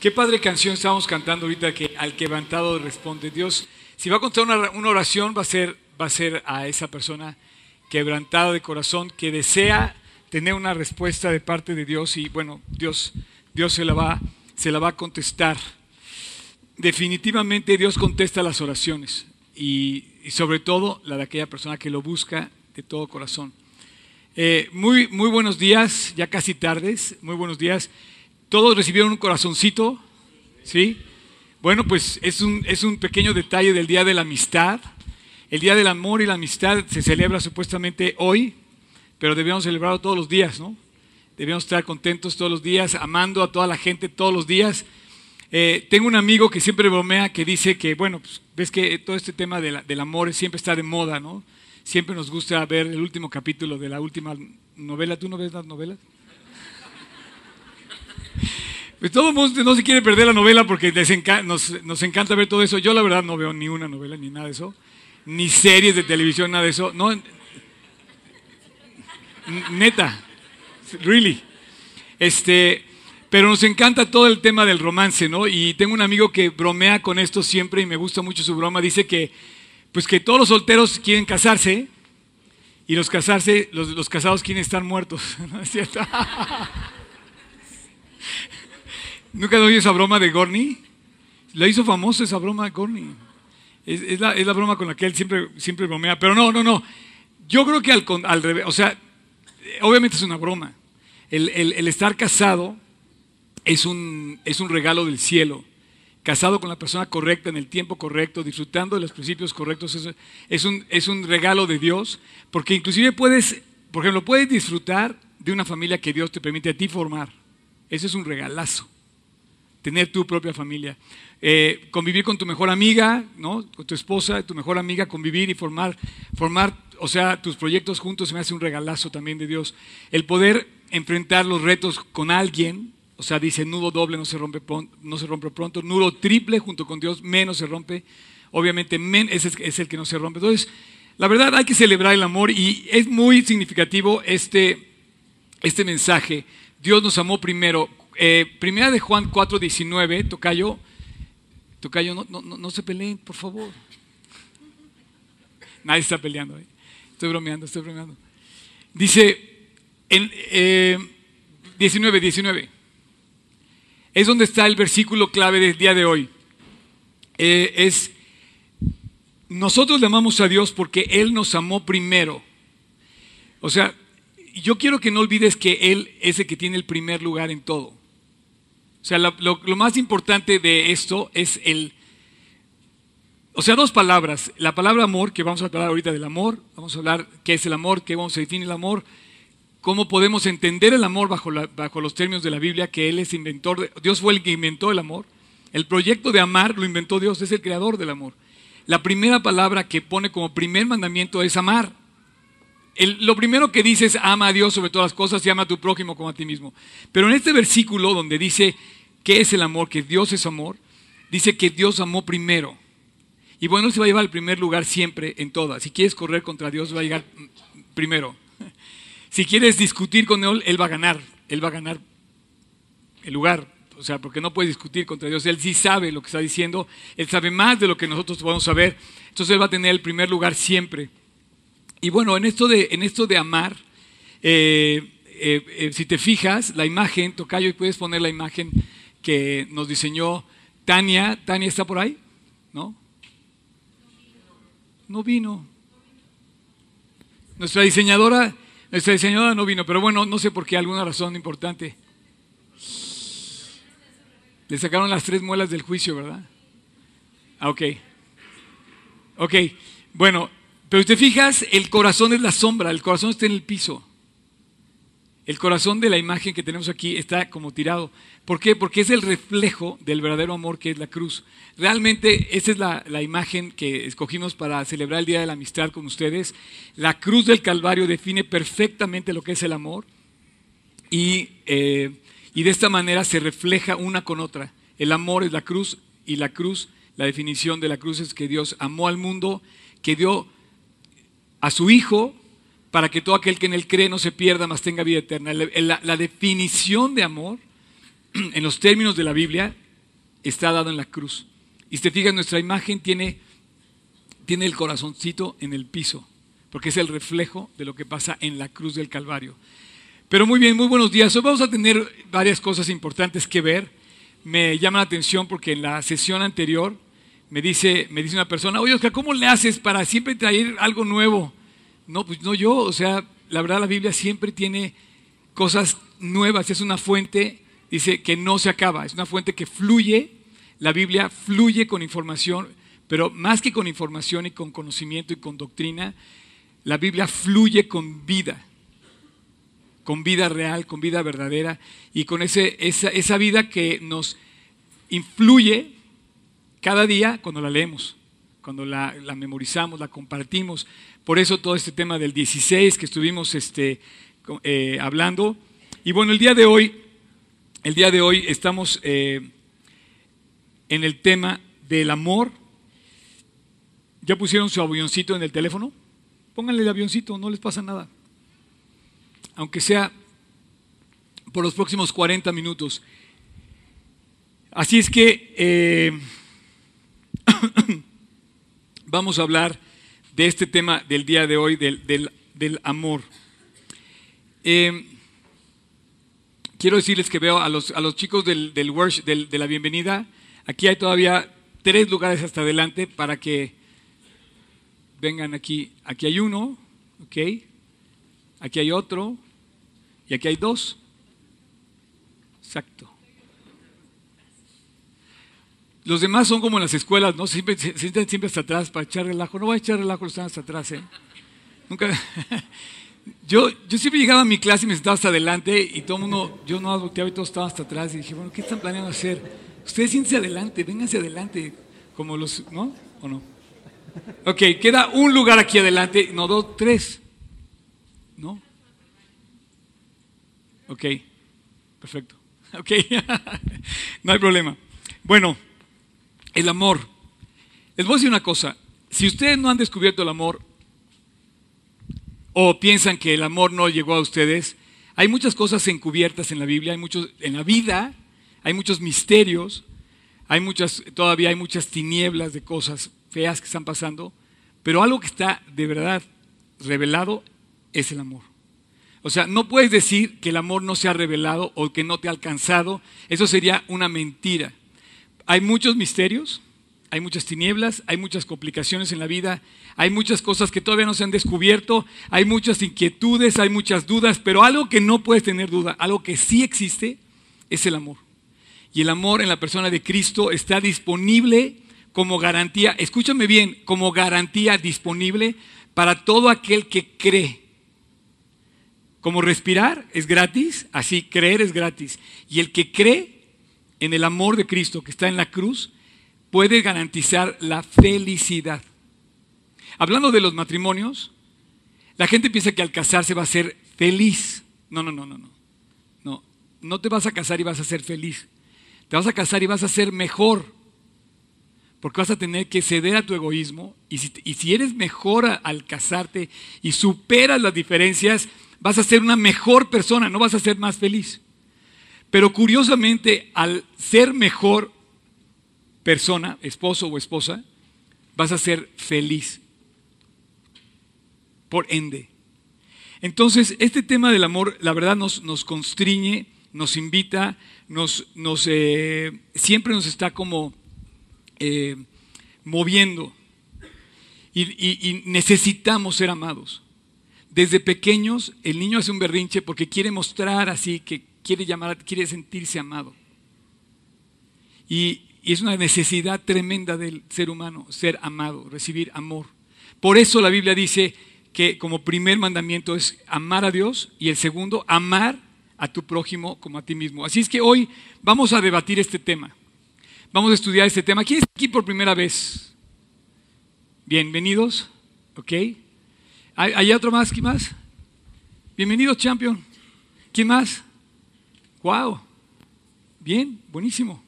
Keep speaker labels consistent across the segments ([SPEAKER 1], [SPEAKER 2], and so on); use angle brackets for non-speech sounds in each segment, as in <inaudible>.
[SPEAKER 1] Qué padre canción estábamos cantando ahorita que al quebrantado responde Dios. Si va a contar una, oración va a ser va a ser a esa persona quebrantada de corazón que desea tener una respuesta de parte de Dios y bueno, Dios Dios se la va se la va a contestar. Definitivamente Dios contesta las oraciones y, y sobre todo la de aquella persona que lo busca de todo corazón. Eh, muy, muy buenos días, ya casi tardes, muy buenos días. ¿Todos recibieron un corazoncito? ¿Sí? Bueno, pues es un, es un pequeño detalle del Día de la Amistad. El Día del Amor y la Amistad se celebra supuestamente hoy, pero debemos celebrarlo todos los días, ¿no? Debemos estar contentos todos los días, amando a toda la gente todos los días. Eh, tengo un amigo que siempre bromea que dice que, bueno, pues ves que todo este tema de del amor siempre está de moda, ¿no? Siempre nos gusta ver el último capítulo de la última novela. ¿Tú no ves las novelas? Pues todo el mundo no se quiere perder la novela porque nos, nos, encanta ver todo eso. Yo la verdad no veo ni una novela ni nada de eso, ni series de televisión, nada de eso. Neta, really. Este, pero nos encanta todo el tema del romance, ¿no? Y tengo un amigo que bromea con esto siempre y me gusta mucho su broma. Dice que, pues que todos los solteros quieren casarse y los casarse, los, los casados quieren estar muertos, <laughs> ¿no es cierto? <laughs> ¿Nunca has oído esa broma de Gorney? La hizo famosa esa broma de Gorney. Es, la, broma con la que él siempre, siempre bromea. Pero no, no, no. Yo creo que al, revés, o sea, obviamente es una broma. El, estar casado es un, es un regalo del cielo. Casado con la persona correcta en el tiempo correcto, disfrutando de los principios correctos, es, un, es un regalo de Dios. Porque inclusive puedes, por ejemplo, puedes disfrutar de una familia que Dios te permite a ti formar. Ese es un regalazo tener tu propia familia. Eh, convivir con tu mejor amiga, ¿no? con tu esposa, tu mejor amiga, convivir y formar, formar, o sea, tus proyectos juntos se me hace un regalazo también de Dios. El poder enfrentar los retos con alguien, o sea, dice nudo doble no se rompe, no se rompe pronto, nudo triple junto con Dios menos se rompe, obviamente men, ese es el que no se rompe. Entonces, la verdad hay que celebrar el amor y es muy significativo este, este mensaje. Dios nos amó primero. Eh, primera de Juan 4, 19, Tocayo, Tocayo, no, no, no se peleen, por favor. Nadie está peleando. ¿eh? Estoy bromeando, estoy bromeando. Dice, en, 19, 19. Es donde está el versículo clave del día de hoy. Eh, es, nosotros le amamos a Dios porque Él nos amó primero. O sea, yo quiero que no olvides que Él es el que tiene el primer lugar en todo. O sea, lo, más importante de esto es el... O sea, dos palabras. La palabra amor, que vamos a hablar ahorita del amor, vamos a hablar qué es el amor, qué vamos a definir el amor, cómo podemos entender el amor bajo, bajo los términos de la Biblia, que Él es inventor, de, Dios fue el que inventó el amor. El proyecto de amar lo inventó Dios, es el creador del amor. La primera palabra que pone como primer mandamiento es amar. Lo primero que dice es ama a Dios sobre todas las cosas y ama a tu prójimo como a ti mismo. Pero en este versículo donde dice ¿Qué es el amor? Que Dios es amor. Dice que Dios amó primero. Y bueno, se va a llevar al primer lugar siempre en todas. Si quieres correr contra Dios, va a llegar primero. <laughs> Si quieres discutir con Él, Él va a ganar. Él va a ganar el lugar. O sea, porque no puedes discutir contra Dios. Él sí sabe lo que está diciendo. Él sabe más de lo que nosotros podemos saber. Entonces Él va a tener el primer lugar siempre. Y bueno, en esto de, en esto de amar, eh, eh, eh, si te fijas, la imagen, Tocayo, y puedes poner la imagen que nos diseñó Tania. ¿Tania está por ahí? ¿No? No vino. Nuestra diseñadora, nuestra diseñadora no vino, pero bueno, no sé por qué, alguna razón importante. Le sacaron las tres muelas del juicio, ¿verdad? Ah, ok. Ok, bueno, pero te fijas, el corazón es la sombra, el corazón está en el piso. El corazón de la imagen que tenemos aquí está como tirado. ¿Por qué? Porque es el reflejo del verdadero amor que es la cruz. Realmente esa es la, imagen que escogimos para celebrar el Día de la Amistad con ustedes. La cruz del Calvario define perfectamente lo que es el amor y, eh, y de esta manera se refleja una con otra. El amor es la cruz y la cruz, la definición de la cruz es que Dios amó al mundo, que dio a su Hijo para que todo aquel que en él cree no se pierda, mas tenga vida eterna. La, definición de amor, <clears throat> en los términos de la Biblia, está dado en la cruz. Y si te nuestra imagen tiene, tiene el corazoncito en el piso, porque es el reflejo de lo que pasa en la cruz del Calvario. Pero muy bien, muy buenos días. Hoy vamos a tener varias cosas importantes que ver. Me llama la atención porque en la sesión anterior me dice, me dice una persona, oye Oscar, ¿cómo le haces para siempre traer algo nuevo? No, pues no yo, o sea, la verdad la Biblia siempre tiene cosas nuevas, es una fuente, dice, que no se acaba, es una fuente que fluye, la Biblia fluye con información, pero más que con información y con conocimiento y con doctrina, la Biblia fluye con vida, con vida real, con vida verdadera y con ese, esa, esa vida que nos influye cada día cuando la leemos, cuando la, memorizamos, la compartimos. Por eso todo este tema del 16 que estuvimos este, eh, hablando. Y bueno, el día de hoy, el día de hoy estamos eh, en el tema del amor. ¿Ya pusieron su avioncito en el teléfono? Pónganle el avioncito, no les pasa nada. Aunque sea por los próximos 40 minutos. Así es que eh, <clears throat> vamos a hablar de este tema del día de hoy, del, del, amor. Eh, quiero decirles que veo a los, a los chicos del, del, worship, de la bienvenida, aquí hay todavía tres lugares hasta adelante para que vengan aquí. Aquí hay uno, ¿ok? Aquí hay otro y aquí hay dos. Exacto. Los demás son como en las escuelas, ¿no? Siempre, sienten siempre hasta atrás para echar relajo. No voy a echar relajo, están hasta atrás, ¿eh? Nunca. <laughs> Yo, yo siempre llegaba a mi clase y me sentaba hasta adelante y todo el mundo, yo no volteaba y todos estaban hasta atrás y dije, bueno, ¿qué están planeando hacer? Ustedes siéntense adelante, vénganse adelante, como los, ¿no? ¿O no? Ok, queda un lugar aquí adelante, no dos, tres, ¿no? Ok, perfecto. <laughs> Ok, <laughs> no hay problema. Bueno. El amor. Les voy a decir una cosa. Si ustedes no han descubierto el amor o piensan que el amor no llegó a ustedes, hay muchas cosas encubiertas en la Biblia, hay muchos en la vida, hay muchos misterios, hay muchas todavía hay muchas tinieblas de cosas feas que están pasando, pero algo que está de verdad revelado es el amor. O sea, no puedes decir que el amor no se ha revelado o que no te ha alcanzado, eso sería una mentira. Hay muchos misterios, hay muchas tinieblas, hay muchas complicaciones en la vida, hay muchas cosas que todavía no se han descubierto, hay muchas inquietudes, hay muchas dudas, pero algo que no puedes tener duda, algo que sí existe, es el amor. Y el amor en la persona de Cristo está disponible como garantía, escúchame bien, como garantía disponible para todo aquel que cree. Como respirar es gratis, así creer es gratis. Y el que cree en el amor de Cristo que está en la cruz, puede garantizar la felicidad. Hablando de los matrimonios, la gente piensa que al casarse va a ser feliz. No, no, no, no, no. No, no te vas a casar y vas a ser feliz. Te vas a casar y vas a ser mejor. Porque vas a tener que ceder a tu egoísmo. Y si, y si eres mejor al casarte y superas las diferencias, vas a ser una mejor persona, no vas a ser más feliz. Pero curiosamente, al ser mejor persona, esposo o esposa, vas a ser feliz. Por ende. Entonces, este tema del amor, la verdad, nos, nos constriñe, nos invita, nos, nos eh, siempre nos está como eh, moviendo. Y, y necesitamos ser amados. Desde pequeños, el niño hace un berrinche porque quiere mostrar así que quiere llamar, quiere sentirse amado. Y, es una necesidad tremenda del ser humano, ser amado, recibir amor. Por eso la Biblia dice que como primer mandamiento es amar a Dios y el segundo, amar a tu prójimo como a ti mismo. Así es que hoy vamos a debatir este tema. Vamos a estudiar este tema. ¿Quién está aquí por primera vez? Bienvenidos. ¿Ok? ¿Hay, otro más? ¿Quién más? Bienvenidos, champion. ¿Quién más? Wow. Bien, buenísimo.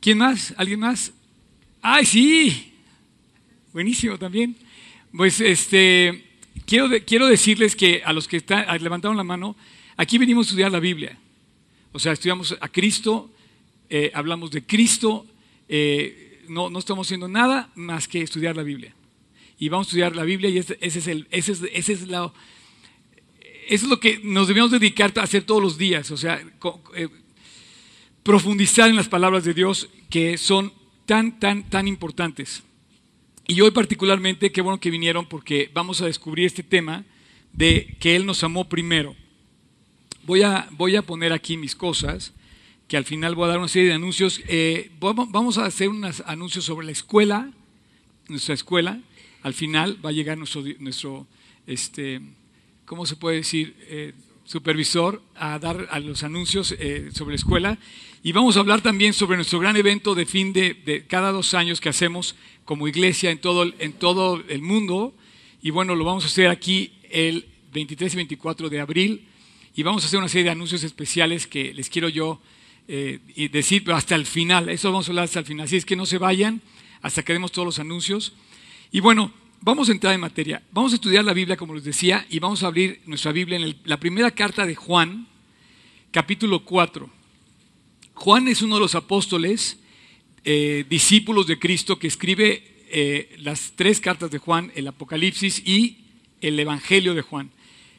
[SPEAKER 1] ¿Quién más? ¿Alguien más? ¡Ay, sí! Buenísimo también. Pues este, quiero, quiero decirles que a los que están, levantaron la mano, aquí venimos a estudiar la Biblia. O sea, estudiamos a Cristo eh, hablamos de Cristo, eh, no, no, estamos haciendo nada más que estudiar la Biblia. Y vamos a estudiar la Biblia y ese, es, el, ese es, ese es la, eso es lo que nos debemos dedicar a hacer todos los días, o sea, eh, profundizar en las palabras de Dios que son tan, tan, tan importantes. Y hoy particularmente, qué bueno que vinieron porque vamos a descubrir este tema de que Él nos amó primero. Voy a, voy a poner aquí mis cosas, que al final voy a dar una serie de anuncios. Eh, vamos a hacer unos anuncios sobre la escuela, nuestra escuela. Al final va a llegar nuestro, nuestro este, ¿cómo se puede decir? Eh, supervisor a dar a los anuncios eh, sobre la escuela. Y vamos a hablar también sobre nuestro gran evento de fin de, cada dos años que hacemos como iglesia en todo, en todo el mundo. Y bueno, lo vamos a hacer aquí el 23 y 24 de abril. Y vamos a hacer una serie de anuncios especiales que les quiero yo eh, decir, pero hasta el final. Eso vamos a hablar hasta el final. Así es que no se vayan hasta que demos todos los anuncios. Y bueno, vamos a entrar en materia. Vamos a estudiar la Biblia, como les decía, y vamos a abrir nuestra Biblia en la primera carta de Juan, capítulo 4. Juan es uno de los apóstoles, eh, discípulos de Cristo, que escribe eh, las tres cartas de Juan, el Apocalipsis y el Evangelio de Juan.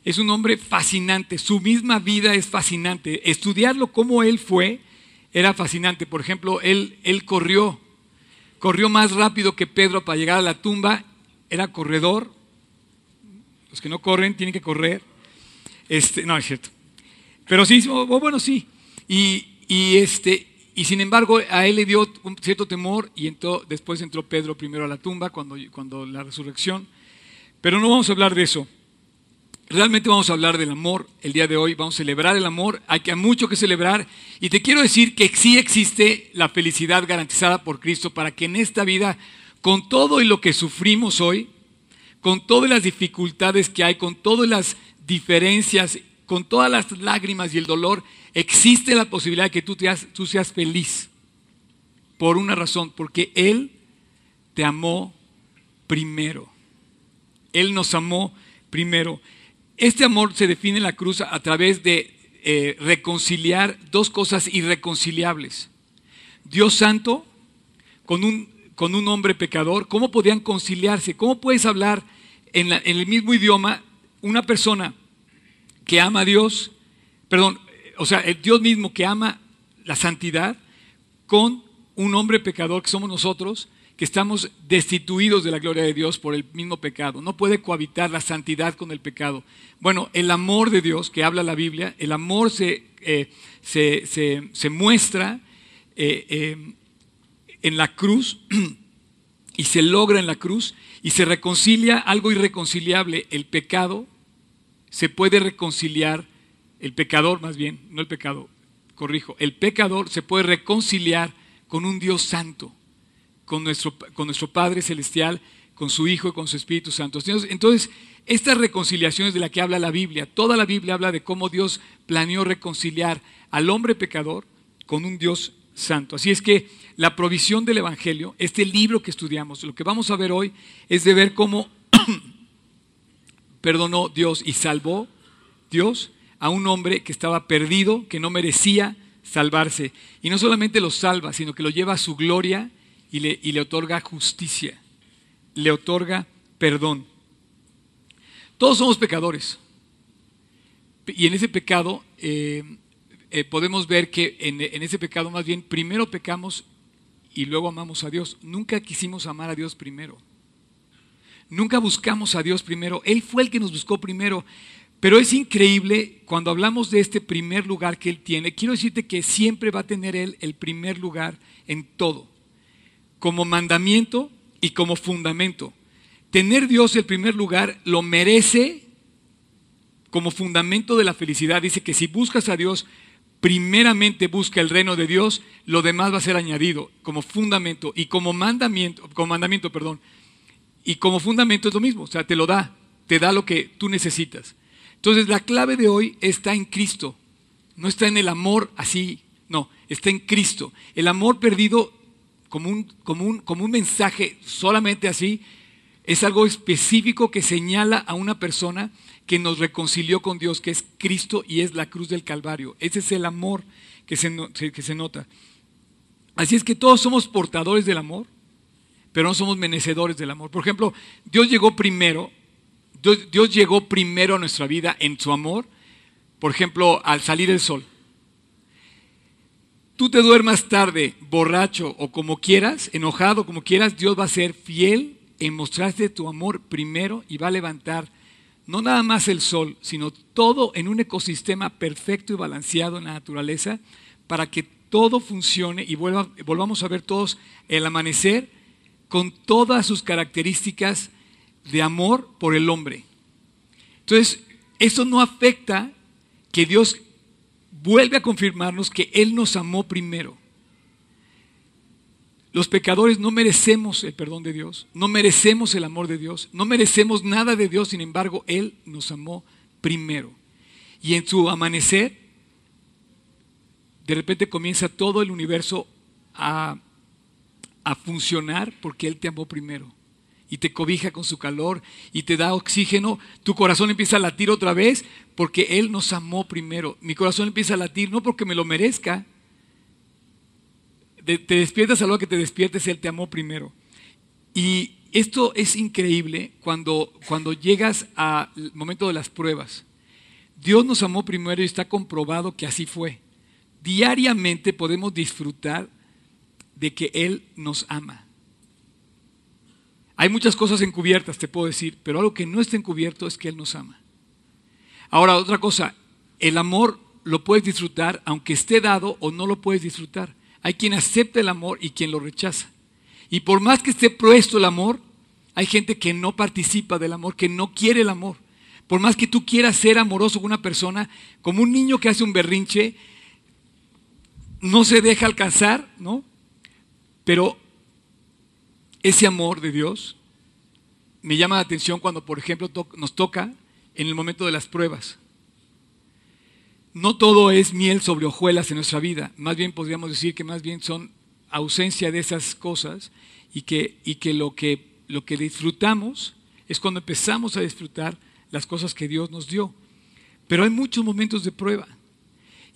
[SPEAKER 1] Es un hombre fascinante, su misma vida es fascinante. Estudiarlo como él fue era fascinante. Por ejemplo, él, él corrió, corrió más rápido que Pedro para llegar a la tumba era corredor. Los que no corren tienen que correr. Este, no, es cierto. Pero sí, bueno, sí. Y, este, y sin embargo, a él le dio un cierto temor y entró, después entró Pedro primero a la tumba cuando, cuando la resurrección. Pero no vamos a hablar de eso. Realmente vamos a hablar del amor el día de hoy, vamos a celebrar el amor, hay que mucho que celebrar y te quiero decir que sí existe la felicidad garantizada por Cristo para que en esta vida con todo y lo que sufrimos hoy, con todas las dificultades que hay, con todas las diferencias, con todas las lágrimas y el dolor, existe la posibilidad de que tú, tú seas feliz. Por una razón, porque Él te amó primero. Él nos amó primero. Este amor se define en la cruz a través de eh, reconciliar dos cosas irreconciliables. Dios Santo con un con un hombre pecador, ¿cómo podían conciliarse? ¿Cómo puedes hablar en, el mismo idioma una persona que ama a Dios, perdón, o sea, el Dios mismo que ama la santidad con un hombre pecador que somos nosotros, que estamos destituidos de la gloria de Dios por el mismo pecado. No puede cohabitar la santidad con el pecado. Bueno, el amor de Dios que habla la Biblia, el amor se, eh, se, muestra eh, eh, en la cruz <clears throat> y se logra en la cruz y se reconcilia algo irreconciliable, el pecado, se puede reconciliar, el pecador más bien, no el pecado, corrijo, el pecador se puede reconciliar con un Dios santo, con nuestro, con nuestro Padre Celestial, con su Hijo y con su Espíritu Santo. Entonces, estas reconciliaciones de la que habla la Biblia, toda la Biblia habla de cómo Dios planeó reconciliar al hombre pecador con un Dios santo. Así es que la provisión del Evangelio, este libro que estudiamos, lo que vamos a ver hoy es de ver cómo <clears throat> perdonó Dios y salvó Dios a un hombre que estaba perdido, que no merecía salvarse. Y no solamente lo salva, sino que lo lleva a su gloria y le, y le otorga justicia, le otorga perdón. Todos somos pecadores. Y en ese pecado eh, eh, podemos ver que en, ese pecado más bien primero pecamos y luego amamos a Dios. Nunca quisimos amar a Dios primero. Nunca buscamos a Dios primero. Él fue el que nos buscó primero. Pero es increíble cuando hablamos de este primer lugar que Él tiene. Quiero decirte que siempre va a tener Él el primer lugar en todo. Como mandamiento y como fundamento. Tener Dios el primer lugar lo merece como fundamento de la felicidad. Dice que si buscas a Dios primeramente busca el reino de Dios, lo demás va a ser añadido como fundamento y como mandamiento, como mandamiento, perdón. Y como fundamento es lo mismo, o sea, te lo da, te da lo que tú necesitas. Entonces, la clave de hoy está en Cristo. No está en el amor así, no, está en Cristo. El amor perdido como un, como un, como un mensaje solamente así es algo específico que señala a una persona que nos reconcilió con Dios, que es Cristo y es la cruz del Calvario. Ese es el amor que se, que se nota. Así es que todos somos portadores del amor, pero no somos menecedores del amor. Por ejemplo, Dios llegó primero, Dios, Dios llegó primero a nuestra vida en su amor, por ejemplo, al salir el sol. Tú te duermas tarde, borracho o como quieras, enojado como quieras, Dios va a ser fiel en mostrarte tu amor primero y va a levantar no nada más el sol, sino todo en un ecosistema perfecto y balanceado en la naturaleza para que todo funcione y volvamos a ver todos el amanecer con todas sus características de amor por el hombre. Entonces, eso no afecta que Dios vuelve a confirmarnos que Él nos amó primero. Los pecadores no merecemos el perdón de Dios, no merecemos el amor de Dios, no merecemos nada de Dios, sin embargo, Él nos amó primero. Y en su amanecer, de repente comienza todo el universo a, funcionar porque Él te amó primero y te cobija con su calor y te da oxígeno, tu corazón empieza a latir otra vez porque Él nos amó primero. Mi corazón empieza a latir no porque me lo merezca. Te despiertas a lo que te despiertes, Él te amó primero. Y esto es increíble cuando, cuando llegas al momento de las pruebas. Dios nos amó primero y está comprobado que así fue. Diariamente podemos disfrutar de que Él nos ama. Hay muchas cosas encubiertas, te puedo decir, pero algo que no está encubierto es que Él nos ama. Ahora, otra cosa, el amor lo puedes disfrutar aunque esté dado o no lo puedes disfrutar. Hay quien acepta el amor y quien lo rechaza. Y por más que esté puesto el amor, hay gente que no participa del amor, que no quiere el amor. Por más que tú quieras ser amoroso con una persona, como un niño que hace un berrinche, no se deja alcanzar, ¿no? Pero ese amor de Dios me llama la atención cuando, por ejemplo, nos toca en el momento de las pruebas. No todo es miel sobre hojuelas en nuestra vida, más bien podríamos decir que más bien son ausencia de esas cosas y que, y que, lo, que lo que disfrutamos es cuando empezamos a disfrutar las cosas que Dios nos dio. Pero hay muchos momentos de prueba.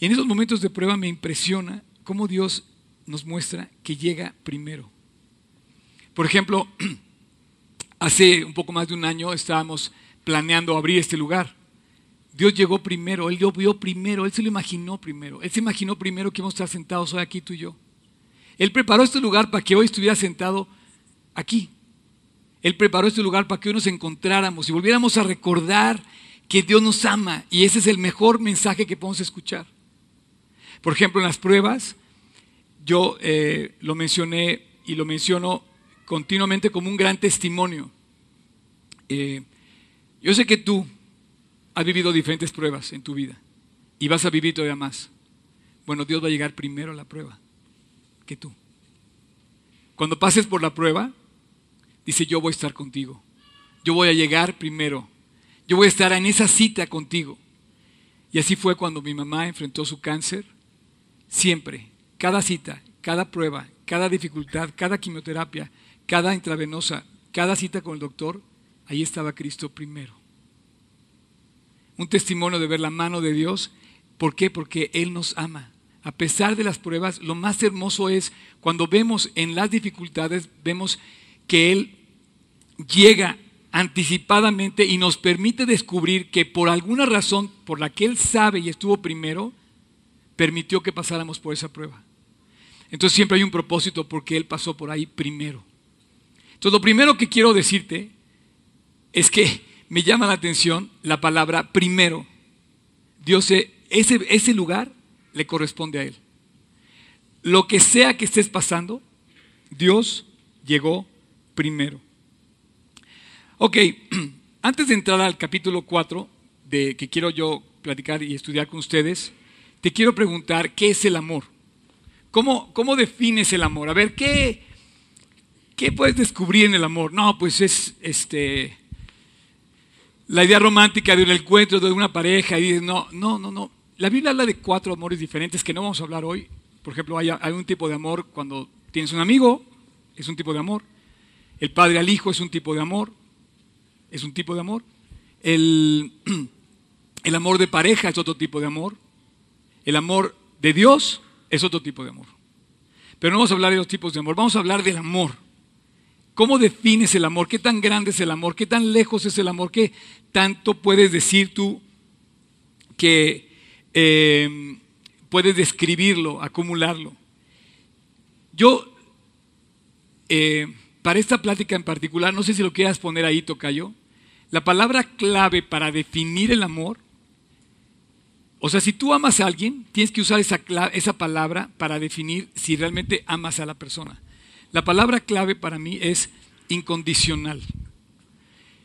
[SPEAKER 1] Y en esos momentos de prueba me impresiona cómo Dios nos muestra que llega primero. Por ejemplo, <clears throat> hace un poco más de un año estábamos planeando abrir este lugar. Dios llegó primero, Él lo vio primero, Él se lo imaginó primero. Él se imaginó primero que íbamos a estar sentados hoy aquí tú y yo. Él preparó este lugar para que hoy estuviera sentado aquí. Él preparó este lugar para que hoy nos encontráramos y volviéramos a recordar que Dios nos ama y ese es el mejor mensaje que podemos escuchar. Por ejemplo, en las pruebas, yo eh, lo mencioné y lo menciono continuamente como un gran testimonio. Eh, yo sé que tú has vivido diferentes pruebas en tu vida y vas a vivir todavía más. Bueno, Dios va a llegar primero a la prueba que tú. Cuando pases por la prueba, dice, yo voy a estar contigo. Yo voy a llegar primero. Yo voy a estar en esa cita contigo. Y así fue cuando mi mamá enfrentó su cáncer. Siempre, cada cita, cada prueba, cada dificultad, cada quimioterapia, cada intravenosa, cada cita con el doctor, ahí estaba Cristo primero. Un testimonio de ver la mano de Dios. ¿Por qué? Porque Él nos ama. A pesar de las pruebas, lo más hermoso es cuando vemos en las dificultades, vemos que Él llega anticipadamente y nos permite descubrir que por alguna razón por la que Él sabe y estuvo primero, permitió que pasáramos por esa prueba. Entonces siempre hay un propósito porque Él pasó por ahí primero. Entonces, lo primero que quiero decirte es que me llama la atención la palabra primero. Dios, ese, ese lugar le corresponde a Él. Lo que sea que estés pasando, Dios llegó primero. Ok, <clears throat> antes de entrar al capítulo 4, de, que quiero yo platicar y estudiar con ustedes, te quiero preguntar, ¿qué es el amor? ¿Cómo, cómo defines el amor? A ver, ¿qué, ¿Qué puedes descubrir en el amor? No, pues es este la idea romántica de un encuentro de una pareja y dices, no, no, no, no. La Biblia habla de cuatro amores diferentes que no vamos a hablar hoy. Por ejemplo, hay, un tipo de amor cuando tienes un amigo, es un tipo de amor. El padre al hijo es un tipo de amor, es un tipo de amor. El, <clears throat> el amor de pareja es otro tipo de amor. El amor de Dios es otro tipo de amor. Pero no vamos a hablar de los tipos de amor, vamos a hablar del amor. ¿Cómo defines el amor? ¿Qué tan grande es el amor? ¿Qué tan lejos es el amor? ¿Qué tanto puedes decir tú que eh, puedes describirlo, acumularlo? Yo, eh, para esta plática en particular, no sé si lo quieras poner ahí, Tocayo, la palabra clave para definir el amor, o sea, si tú amas a alguien, tienes que usar esa, esa palabra para definir si realmente amas a la persona. La palabra clave para mí es incondicional.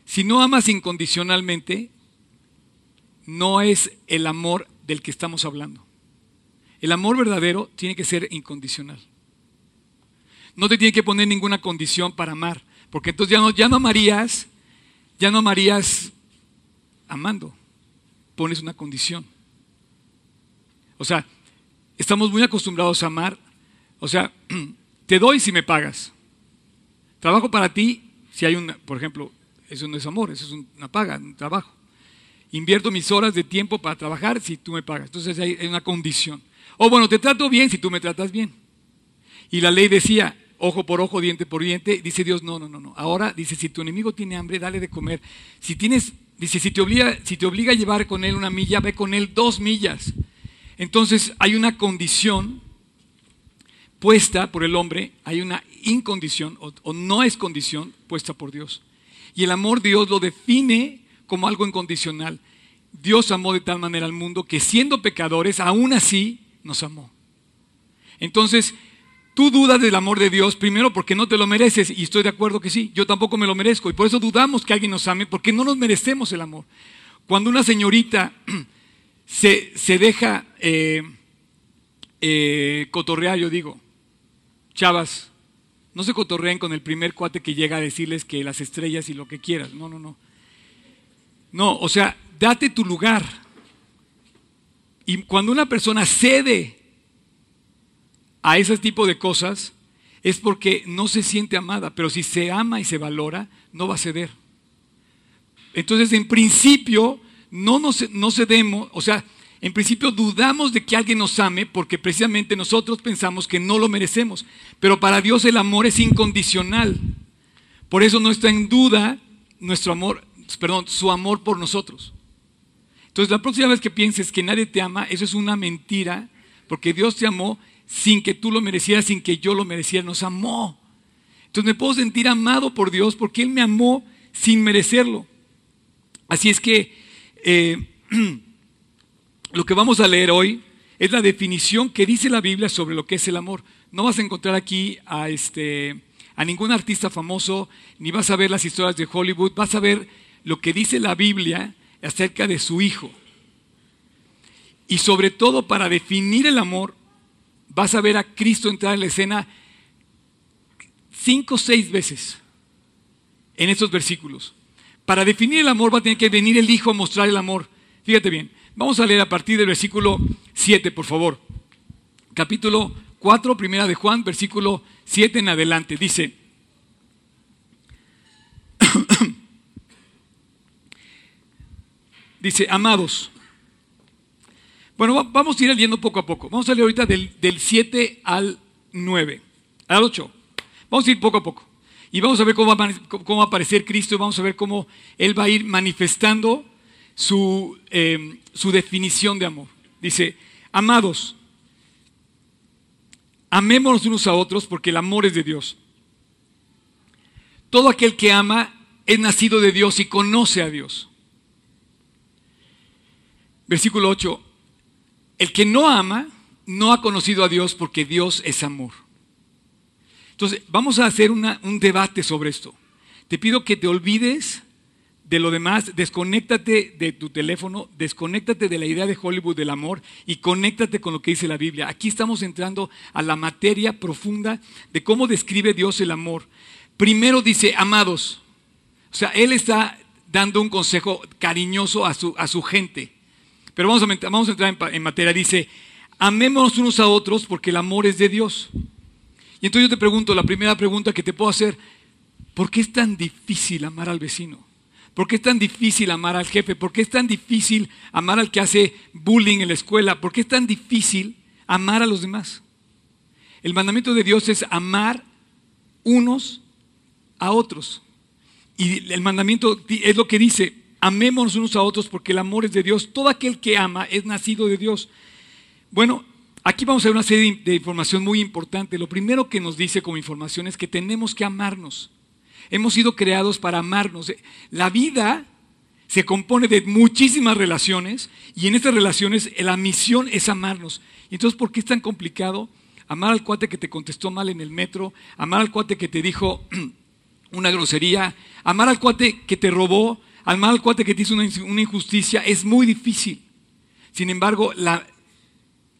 [SPEAKER 1] Si no amas incondicionalmente, no es el amor del que estamos hablando. El amor verdadero tiene que ser incondicional. No te tiene que poner ninguna condición para amar, porque entonces ya no, ya no amarías, ya no amarías amando, pones una condición. O sea, estamos muy acostumbrados a amar, o sea, <clears throat> Te doy si me pagas. Trabajo para ti si hay un, por ejemplo, eso no es amor, eso es una paga, un trabajo. Invierto mis horas de tiempo para trabajar si tú me pagas. Entonces hay una condición. O bueno, te trato bien si tú me tratas bien. Y la ley decía, ojo por ojo, diente por diente. Dice Dios, no, no, no, no. Ahora dice, si tu enemigo tiene hambre, dale de comer. Si tienes, dice, si te obliga, si te obliga a llevar con él una milla, ve con él dos millas. Entonces hay una condición puesta por el hombre, hay una incondición o, no es condición puesta por Dios. Y el amor Dios lo define como algo incondicional. Dios amó de tal manera al mundo que siendo pecadores, aún así nos amó. Entonces, tú dudas del amor de Dios, primero porque no te lo mereces, y estoy de acuerdo que sí, yo tampoco me lo merezco, y por eso dudamos que alguien nos ame, porque no nos merecemos el amor. Cuando una señorita <clears throat> se, deja eh, eh, cotorrear, yo digo, chavas, no se cotorreen con el primer cuate que llega a decirles que las estrellas y lo que quieras. No, no, no. No, o sea, date tu lugar. Y cuando una persona cede a ese tipo de cosas, es porque no se siente amada. Pero si se ama y se valora, no va a ceder. Entonces, en principio, no nos no cedemos, o sea, en principio dudamos de que alguien nos ame porque precisamente nosotros pensamos que no lo merecemos. Pero para Dios el amor es incondicional. Por eso no está en duda nuestro amor, perdón, su amor por nosotros. Entonces la próxima vez que pienses que nadie te ama, eso es una mentira, porque Dios te amó sin que tú lo merecieras, sin que yo lo mereciera, nos amó. Entonces me puedo sentir amado por Dios porque Él me amó sin merecerlo. Así es que eh, <clears throat> lo que vamos a leer hoy es la definición que dice la Biblia sobre lo que es el amor. No vas a encontrar aquí a, este, a ningún artista famoso, ni vas a ver las historias de Hollywood, vas a ver lo que dice la Biblia acerca de su Hijo. Y sobre todo para definir el amor, vas a ver a Cristo entrar en la escena cinco o seis veces en estos versículos. Para definir el amor va a tener que venir el Hijo a mostrar el amor. Fíjate bien, Vamos a leer a partir del versículo 7, por favor. Capítulo 4, primera de Juan, versículo 7 en adelante. Dice, <coughs> dice, amados. Bueno, vamos a ir leyendo poco a poco. Vamos a leer ahorita del, del 7 al 9, al 8. Vamos a ir poco a poco. Y vamos a ver cómo va, cómo va a aparecer Cristo y vamos a ver cómo Él va a ir manifestando su, em, su definición de amor. Dice, amados, amémonos unos a otros porque el amor es de Dios. Todo aquel que ama es nacido de Dios y conoce a Dios. Versículo 8. El que no ama no ha conocido a Dios porque Dios es amor. Entonces, vamos a hacer un debate sobre esto. Te pido que te olvides de lo demás, desconéctate de tu teléfono, desconéctate de la idea de Hollywood del amor y conéctate con lo que dice la Biblia. Aquí estamos entrando a la materia profunda de cómo describe Dios el amor. Primero dice, amados. O sea, Él está dando un consejo cariñoso a su, a su gente. Pero vamos a, vamos a entrar en, en materia. Dice, amémonos unos a otros porque el amor es de Dios. Y entonces yo te pregunto, la primera pregunta que te puedo hacer, ¿por qué es tan difícil amar al vecino? ¿Por qué es tan difícil amar al jefe? ¿Por qué es tan difícil amar al que hace bullying en la escuela? ¿Por qué es tan difícil amar a los demás? El mandamiento de Dios es amar unos a otros. Y el mandamiento es lo que dice, amémonos unos a otros porque el amor es de Dios. Todo aquel que ama es nacido de Dios. Bueno, aquí vamos a ver una serie de información muy importante. Lo primero que nos dice como información es que tenemos que amarnos. Hemos sido creados para amarnos. La vida se compone de muchísimas relaciones y en estas relaciones la misión es amarnos. entonces, ¿por qué es tan complicado amar al cuate que te contestó mal en el metro, amar al cuate que te dijo <clears throat> una grosería, amar al cuate que te robó, amar al cuate que te hizo una, injusticia? Es muy difícil. Sin embargo, la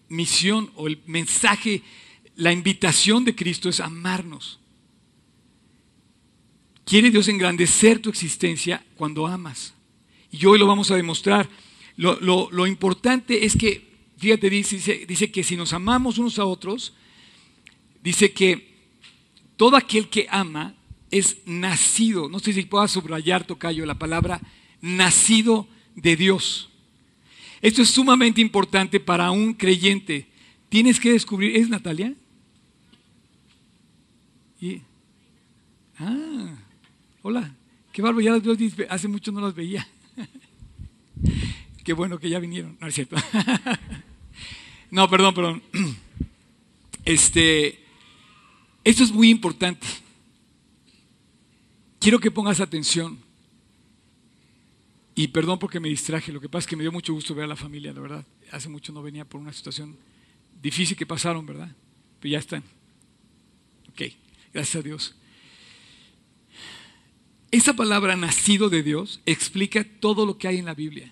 [SPEAKER 1] misión o el mensaje, la invitación de Cristo es amarnos. Quiere Dios engrandecer tu existencia cuando amas. Y hoy lo vamos a demostrar. Lo, importante es que, fíjate, dice, que si nos amamos unos a otros, dice que todo aquel que ama es nacido, no sé si pueda subrayar, Tocayo, la palabra nacido de Dios. Esto es sumamente importante para un creyente. Tienes que descubrir, ¿es Natalia? ah, hola, qué barba, ya hace mucho no las veía. <laughs> Qué bueno que ya vinieron. No es cierto. <laughs> no, perdón, perdón. <clears throat> Este, esto es muy importante. Quiero que pongas atención. Y perdón porque me distraje, lo que pasa es que me dio mucho gusto ver a la familia, la verdad. Hace mucho no venía por una situación difícil que pasaron, ¿verdad? Pero ya están. Ok, gracias a Dios. Esa palabra nacido de Dios explica todo lo que hay en la Biblia.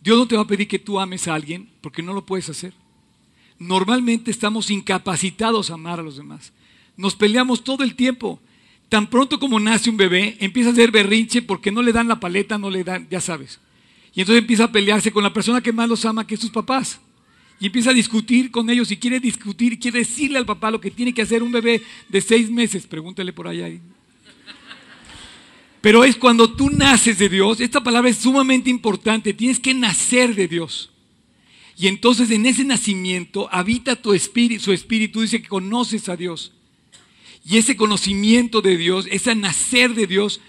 [SPEAKER 1] Dios no te va a pedir que tú ames a alguien porque no lo puedes hacer. Normalmente estamos incapacitados a amar a los demás. Nos peleamos todo el tiempo. Tan pronto como nace un bebé, empieza a hacer berrinche porque no le dan la paleta, no le dan, ya sabes. Y entonces empieza a pelearse con la persona que más los ama, que es sus papás. Y empieza a discutir con ellos y quiere discutir, quiere decirle al papá lo que tiene que hacer un bebé de seis meses. Pregúntale por allá. Pero es cuando tú naces de Dios, esta palabra es sumamente importante, tienes que nacer de Dios. Y entonces en ese nacimiento habita tu espíritu, su espíritu dice que conoces a Dios. Y ese conocimiento de Dios, ese nacer de Dios,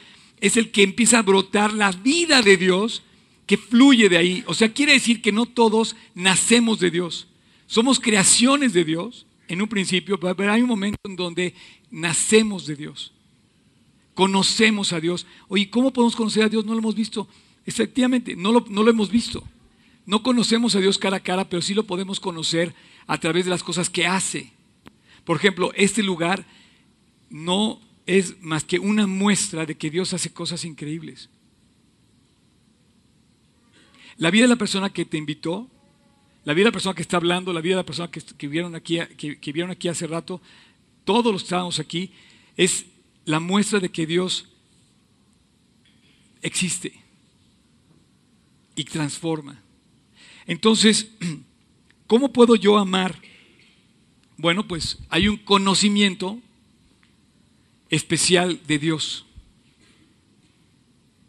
[SPEAKER 1] es el que empieza a brotar la vida de Dios que fluye de ahí. O sea, quiere decir que no todos nacemos de Dios. Somos creaciones de Dios en un principio, pero hay un momento en donde nacemos de Dios conocemos a Dios. Oye, ¿cómo podemos conocer a Dios? No lo hemos visto. Efectivamente, no lo, no lo hemos visto. No conocemos a Dios cara a cara, pero sí lo podemos conocer a través de las cosas que hace. Por ejemplo, este lugar no es más que una muestra de que Dios hace cosas increíbles. La vida de la persona que te invitó, la vida de la persona que está hablando, la vida de la persona que, vieron, aquí, que, que vieron aquí hace rato, todos los que estábamos aquí, es la muestra de que Dios existe y transforma. Entonces, <clears throat> ¿cómo puedo yo amar? Bueno, pues hay un conocimiento especial de Dios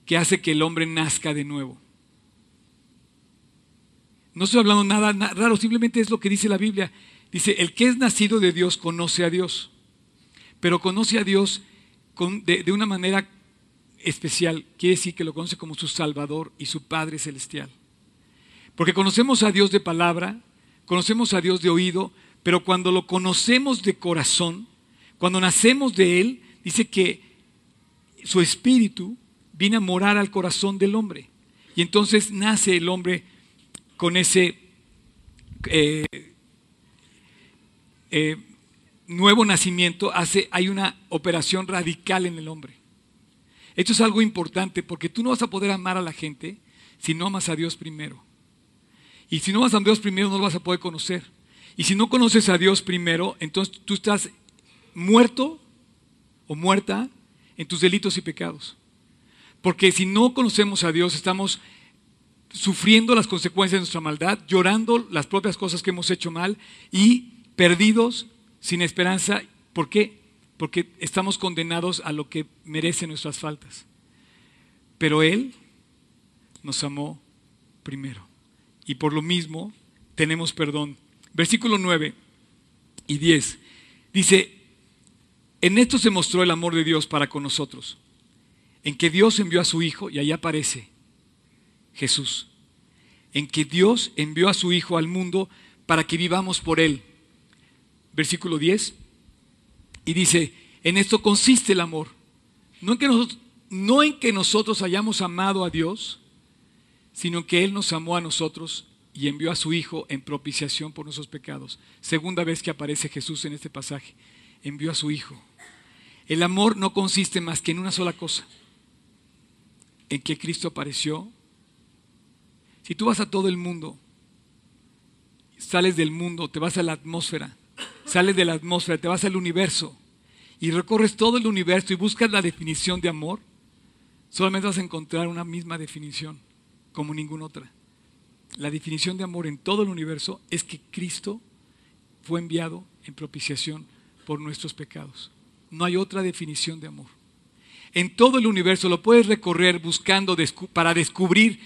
[SPEAKER 1] que hace que el hombre nazca de nuevo. No estoy hablando nada, nada raro, simplemente es lo que dice la Biblia. Dice, el que es nacido de Dios conoce a Dios, pero conoce a Dios de, una manera especial, quiere decir que lo conoce como su Salvador y su Padre Celestial. Porque conocemos a Dios de palabra, conocemos a Dios de oído, pero cuando lo conocemos de corazón, cuando nacemos de Él, dice que su espíritu viene a morar al corazón del hombre. Y entonces nace el hombre con ese eh, eh, nuevo nacimiento hace, hay una operación radical en el hombre. Esto es algo importante porque tú no vas a poder amar a la gente si no amas a Dios primero. Y si no amas a Dios primero no lo vas a poder conocer. Y si no conoces a Dios primero, entonces tú estás muerto o muerta en tus delitos y pecados. Porque si no conocemos a Dios, estamos sufriendo las consecuencias de nuestra maldad, llorando las propias cosas que hemos hecho mal y perdidos sin esperanza. ¿Por qué? Porque estamos condenados a lo que merecen nuestras faltas. Pero Él nos amó primero. Y por lo mismo tenemos perdón. Versículo 9. y 10. Dice, en esto se mostró el amor de Dios para con nosotros, en que Dios envió a su Hijo, y ahí aparece Jesús, en que Dios envió a su Hijo al mundo para que vivamos por Él. Versículo 10, y dice, en esto consiste el amor, no en que nosotros, hayamos amado a Dios, sino que Él nos amó a nosotros y envió a su Hijo en propiciación por nuestros pecados. Segunda vez que aparece Jesús en este pasaje, envió a su Hijo. El amor no consiste más que en una sola cosa, en que Cristo apareció. Si tú vas a todo el mundo, sales del mundo, te vas a la atmósfera, sales de la atmósfera, te vas al universo y recorres todo el universo y buscas la definición de amor, solamente vas a encontrar una misma definición, como ninguna otra la definición de amor en todo el universo es que Cristo fue enviado en propiciación por nuestros pecados. No hay otra definición de amor. En todo el universo lo puedes recorrer buscando para descubrir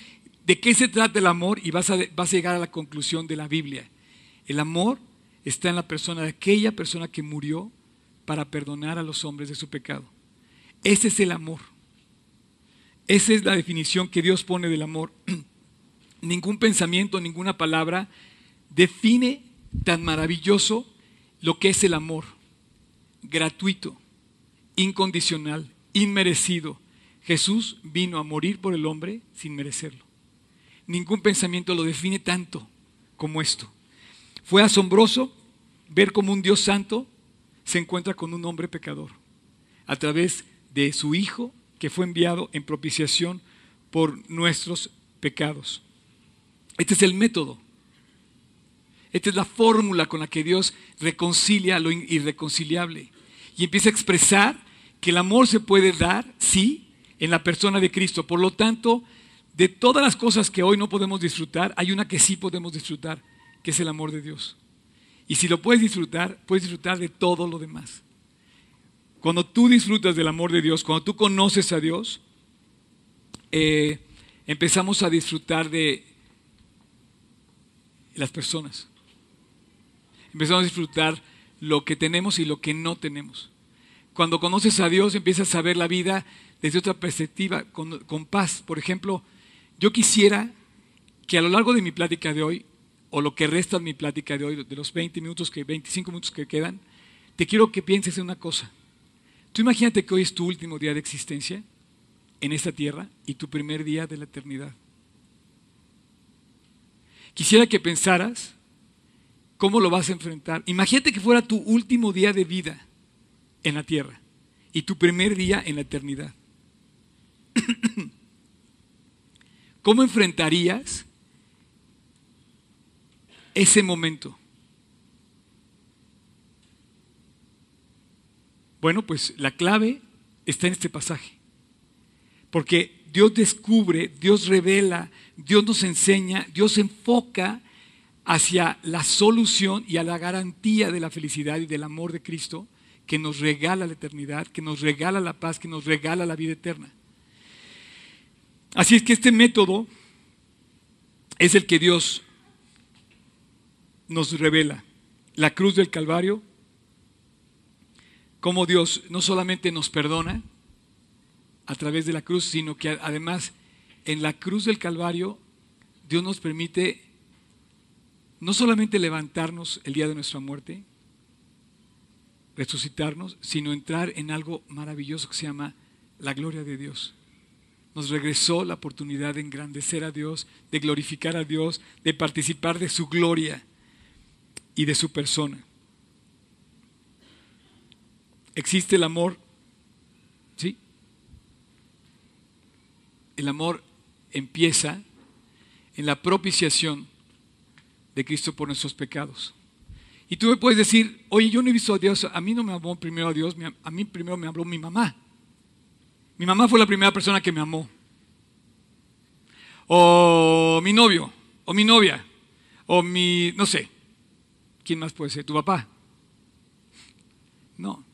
[SPEAKER 1] de qué se trata el amor y vas a, vas a llegar a la conclusión de la Biblia. El amor está en la persona de aquella persona que murió para perdonar a los hombres de su pecado. Ese es el amor. Esa es la definición que Dios pone del amor. <clears throat> ningún pensamiento, ninguna palabra define tan maravilloso lo que es el amor. Gratuito, incondicional, inmerecido. Jesús vino a morir por el hombre sin merecerlo. Ningún pensamiento lo define tanto como esto. Fue asombroso ver cómo un Dios santo se encuentra con un hombre pecador a través de su Hijo que fue enviado en propiciación por nuestros pecados. Este es el método. Esta es la fórmula con la que Dios reconcilia lo irreconciliable. Y empieza a expresar que el amor se puede dar, sí, en la persona de Cristo. Por lo tanto, de todas las cosas que hoy no podemos disfrutar, hay una que sí podemos disfrutar, que es el amor de Dios. Y si lo puedes disfrutar, puedes disfrutar de todo lo demás. Cuando tú disfrutas del amor de Dios, cuando tú conoces a Dios, eh, empezamos a disfrutar de las personas. Empezamos a disfrutar lo que tenemos y lo que no tenemos. Cuando conoces a Dios empiezas a ver la vida desde otra perspectiva, con, paz. Por ejemplo, yo quisiera que a lo largo de mi plática de hoy, o lo que resta de mi plática de hoy, de los 20 minutos, que 25 minutos que quedan, te quiero que pienses en una cosa. Tú imagínate que hoy es tu último día de existencia en esta tierra y tu primer día de la eternidad. Quisiera que pensaras cómo lo vas a enfrentar. Imagínate que fuera tu último día de vida en la tierra y tu primer día en la eternidad. <clears throat> ¿Cómo enfrentarías ese momento? Bueno, pues la clave está en este pasaje. Porque Dios descubre, Dios revela, Dios nos enseña, Dios enfoca hacia la solución y a la garantía de la felicidad y del amor de Cristo que nos regala la eternidad, que nos regala la paz, que nos regala la vida eterna. Así es que este método es el que Dios nos revela. La cruz del Calvario, como Dios no solamente nos perdona, a través de la cruz, sino que además en la cruz del Calvario Dios nos permite no solamente levantarnos el día de nuestra muerte, resucitarnos, sino entrar en algo maravilloso que se llama la gloria de Dios. Nos regresó la oportunidad de engrandecer a Dios, de glorificar a Dios, de participar de su gloria y de su persona. Existe el amor el amor empieza en la propiciación de Cristo por nuestros pecados. Y tú me puedes decir, oye, yo no he visto a Dios, a mí no me amó primero a Dios, a mí primero me habló mi mamá. Mi mamá fue la primera persona que me amó. O mi novio, o mi novia, o mi, no sé, ¿quién más puede ser? ¿Tu papá? No.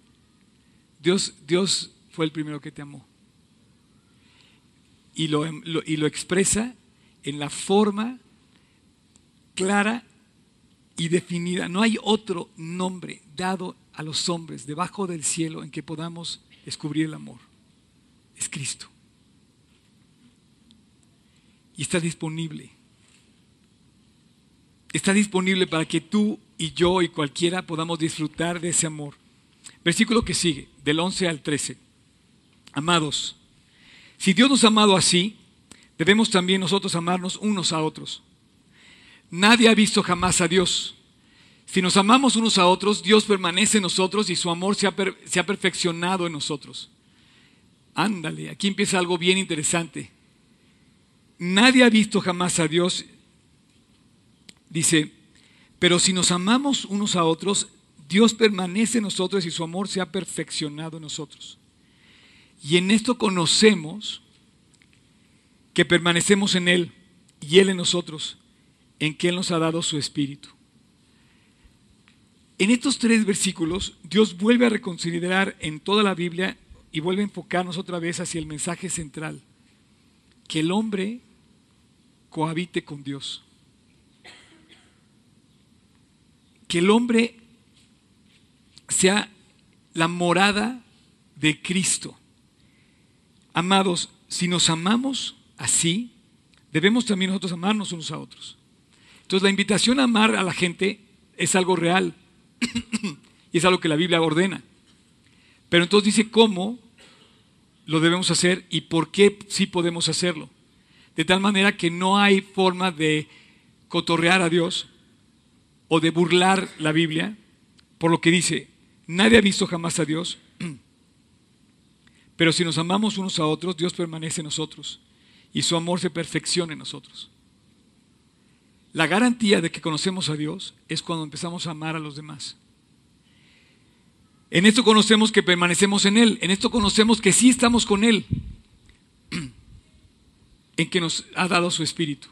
[SPEAKER 1] Dios, Dios fue el primero que te amó y lo, y lo expresa en la forma clara y definida. No hay otro nombre dado a los hombres debajo del cielo en que podamos descubrir el amor. Es Cristo. Y está disponible. Está disponible para que tú y yo y cualquiera podamos disfrutar de ese amor. Versículo que sigue, del 11 al 13. Amados, si Dios nos ha amado así, debemos también nosotros amarnos unos a otros. Nadie ha visto jamás a Dios. Si nos amamos unos a otros, Dios permanece en nosotros y su amor se ha, se ha perfeccionado en nosotros. Ándale, aquí empieza algo bien interesante. Nadie ha visto jamás a Dios. Dice, pero si nos amamos unos a otros, Dios permanece en nosotros y su amor se ha perfeccionado en nosotros. Y en esto conocemos que permanecemos en Él y Él en nosotros, en que Él nos ha dado su Espíritu. En estos tres versículos, Dios vuelve a reconsiderar en toda la Biblia y vuelve a enfocarnos otra vez hacia el mensaje central, que el hombre cohabite con Dios. Que el hombre sea la morada de Cristo. Amados, si nos amamos así, debemos también nosotros amarnos unos a otros. Entonces la invitación a amar a la gente es algo real <clears throat> y es algo que la Biblia ordena. Pero entonces dice cómo lo debemos hacer y por qué sí podemos hacerlo. De tal manera que no hay forma de cotorrear a Dios o de burlar la Biblia por lo que dice, nadie ha visto jamás a Dios, <clears throat> pero si nos amamos unos a otros, Dios permanece en nosotros y su amor se perfecciona en nosotros. La garantía de que conocemos a Dios es cuando empezamos a amar a los demás. En esto conocemos que permanecemos en Él. En esto conocemos que sí estamos con Él. <clears throat> En que nos ha dado su Espíritu.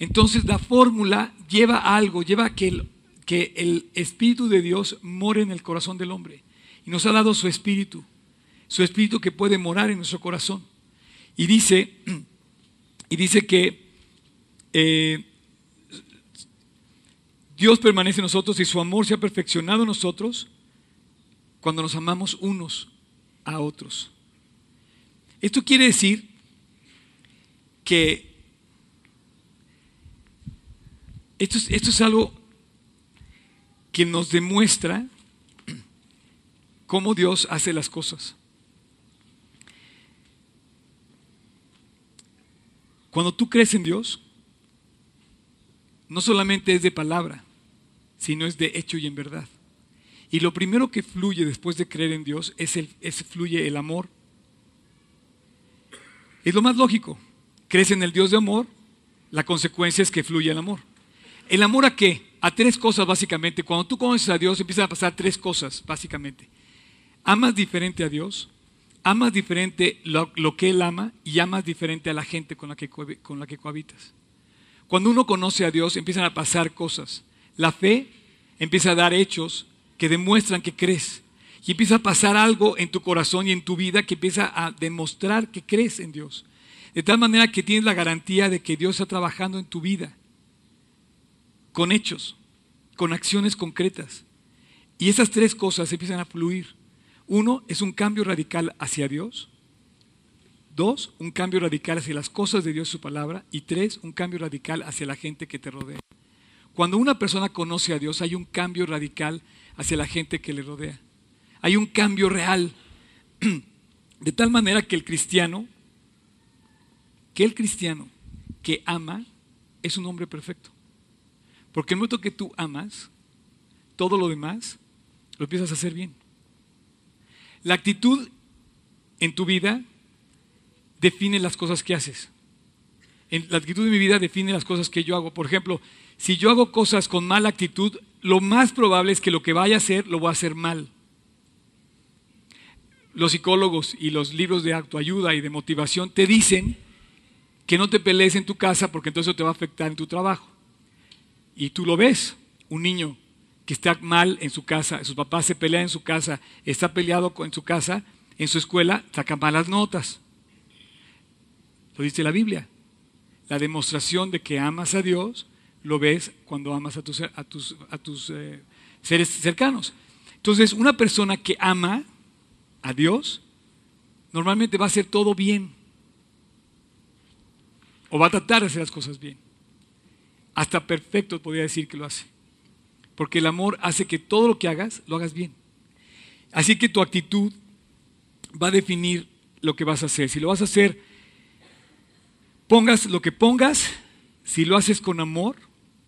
[SPEAKER 1] Entonces la fórmula lleva algo, lleva a que el, que el Espíritu de Dios more en el corazón del hombre. Y nos ha dado su Espíritu. Su Espíritu que puede morar en nuestro corazón. Y dice, <clears throat> y dice que eh, Dios permanece en nosotros y su amor se ha perfeccionado en nosotros cuando nos amamos unos a otros. Esto quiere decir que esto es, es algo que nos demuestra cómo Dios hace las cosas. Cuando tú crees en Dios, no solamente es de palabra, sino es de hecho y en verdad. Y lo primero que fluye después de creer en Dios es, el, fluye el amor. Es lo más lógico. Crees en el Dios de amor, la consecuencia es que fluye el amor. ¿El amor a qué? A tres cosas básicamente. Cuando tú conoces a Dios empiezan a pasar tres cosas básicamente. Amas diferente a Dios, amas diferente lo, que Él ama y amas diferente a la gente con la, que, con la que cohabitas. Cuando uno conoce a Dios empiezan a pasar cosas. La fe empieza a dar hechos que demuestran que crees. Y empieza a pasar algo en tu corazón y en tu vida que empieza a demostrar que crees en Dios. De tal manera que tienes la garantía de que Dios está trabajando en tu vida. Con hechos, con acciones concretas. Y esas tres cosas empiezan a fluir. Uno es un cambio radical hacia Dios. Dos, un cambio radical hacia las cosas de Dios y su palabra. Y tres, un cambio radical hacia la gente que te rodea. Cuando una persona conoce a Dios, hay un cambio radical hacia la gente que le rodea. Hay un cambio real. <clears throat> De tal manera que el cristiano, que el cristiano que ama, es un hombre perfecto. Porque el momento que tú amas, todo lo demás lo empiezas a hacer bien. La actitud en tu vida define las cosas que haces. En la actitud de mi vida define las cosas que yo hago. Por ejemplo, si yo hago cosas con mala actitud, lo más probable es que lo que vaya a hacer lo voy a hacer mal. Los psicólogos y los libros de autoayuda y de motivación te dicen que no te pelees en tu casa porque entonces te va a afectar en tu trabajo. Y tú lo ves, un niño que está mal en su casa, sus papás se pelean en su casa, está peleado en su casa, en su escuela, saca malas notas. Lo dice la Biblia. La demostración de que amas a Dios lo ves cuando amas a tus, a tus, eh, seres cercanos. Entonces, una persona que ama a Dios, normalmente va a hacer todo bien. O va a tratar de hacer las cosas bien. Hasta perfecto podría decir que lo hace. Porque el amor hace que todo lo que hagas, lo hagas bien. Así que tu actitud va a definir lo que vas a hacer. Si lo vas a hacer, pongas lo que pongas, si lo haces con amor,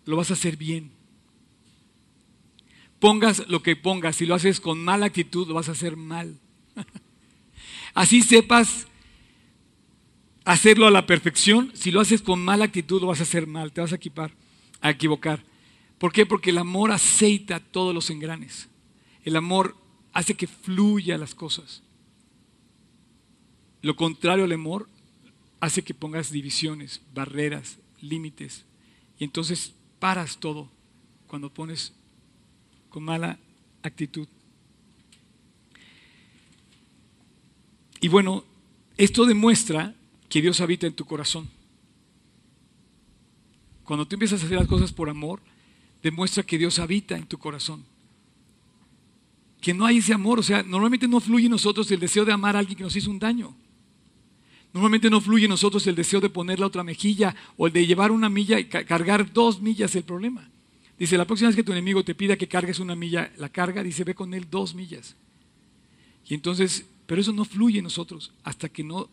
[SPEAKER 1] lo vas a hacer bien. Pongas lo que pongas, si lo haces con mala actitud, lo vas a hacer mal. <laughs> Así sepas hacerlo a la perfección, si lo haces con mala actitud, lo vas a hacer mal, te vas a equipar, a equivocar. ¿Por qué? Porque el amor aceita todos los engranes. El amor hace que fluya las cosas. Lo contrario al amor hace que pongas divisiones, barreras, límites. Y entonces paras todo cuando pones con mala actitud. Y bueno, esto demuestra que Dios habita en tu corazón. Cuando tú empiezas a hacer las cosas por amor, demuestra que Dios habita en tu corazón. Que no hay ese amor, o sea, normalmente no fluye en nosotros el deseo de amar a alguien que nos hizo un daño. Normalmente no fluye en nosotros el deseo de poner la otra mejilla o el de llevar una milla y cargar dos millas el problema. Dice, la próxima vez que tu enemigo te pida que cargues una milla, la carga, dice, ve con él dos millas. Y entonces, pero eso no fluye en nosotros hasta que no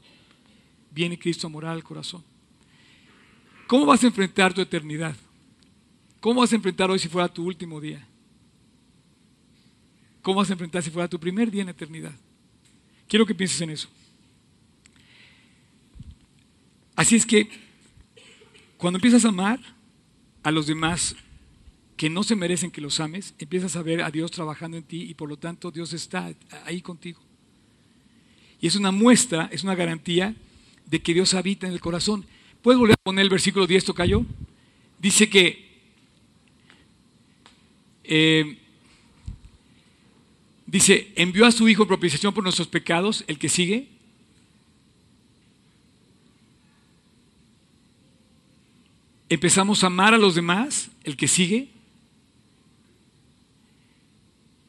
[SPEAKER 1] viene Cristo a morar al corazón. ¿Cómo vas a enfrentar tu eternidad? ¿Cómo vas a enfrentar hoy si fuera tu último día? ¿Cómo vas a enfrentar si fuera tu primer día en eternidad? Quiero que pienses en eso. Así es que cuando empiezas a amar a los demás que no se merecen que los ames, empiezas a ver a Dios trabajando en ti y por lo tanto Dios está ahí contigo. Y es una muestra, es una garantía de que Dios habita en el corazón. ¿Puedes volver a poner el versículo 10, Tocayo? Dice que eh, dice, envió a su Hijo propiciación por nuestros pecados, el que sigue, empezamos a amar a los demás, el que sigue,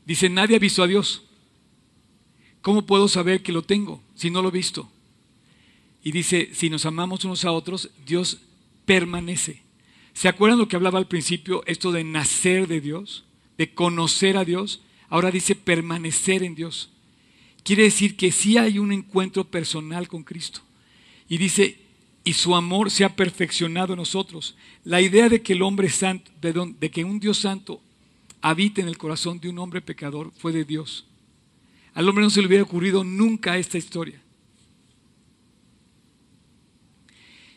[SPEAKER 1] dice, nadie ha visto a Dios. ¿Cómo puedo saber que lo tengo si no lo he visto? Y dice, si nos amamos unos a otros, Dios permanece. ¿Se acuerdan lo que hablaba al principio, esto de nacer de Dios, de conocer a Dios? Ahora dice permanecer en Dios. Quiere decir que sí hay un encuentro personal con Cristo. Y dice, y su amor se ha perfeccionado en nosotros. La idea de que el hombre santo, de, que un Dios santo habite en el corazón de un hombre pecador fue de Dios. Al hombre no se le hubiera ocurrido nunca esta historia.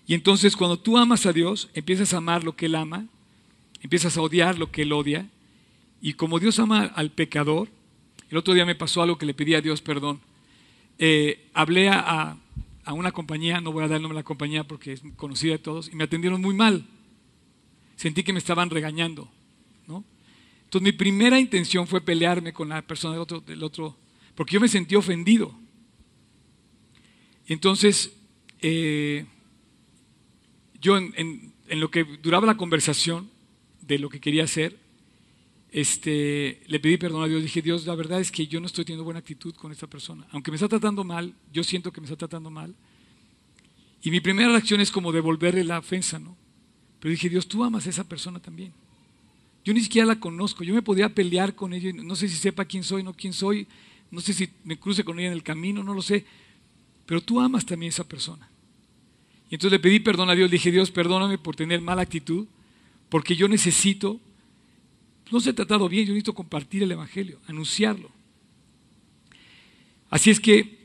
[SPEAKER 1] Y entonces cuando tú amas a Dios, empiezas a amar lo que Él ama, empiezas a odiar lo que Él odia. Y como Dios ama al pecador, el otro día me pasó algo que le pedí a Dios perdón. Eh, hablé a, a una compañía, no voy a dar el nombre de la compañía porque es conocida de todos, y me atendieron muy mal. Sentí que me estaban regañando. ¿no? Entonces mi primera intención fue pelearme con la persona del otro, del otro porque yo me sentí ofendido. Entonces, eh, yo en, lo que duraba la conversación de lo que quería hacer, este, le pedí perdón a Dios. Dije, Dios, la verdad es que yo no estoy teniendo buena actitud con esta persona. Aunque me está tratando mal, yo siento que me está tratando mal. Y mi primera reacción es como devolverle la ofensa, ¿no? Pero dije, Dios, tú amas a esa persona también. Yo ni siquiera la conozco. Yo me podía pelear con ella. No sé si sepa quién soy, no quién soy. No sé si me cruce con ella en el camino, no lo sé. Pero tú amas también a esa persona. Y entonces le pedí perdón a Dios. Dije, Dios, perdóname por tener mala actitud. Porque yo necesito no se ha tratado bien, yo necesito compartir el Evangelio, anunciarlo. Así es que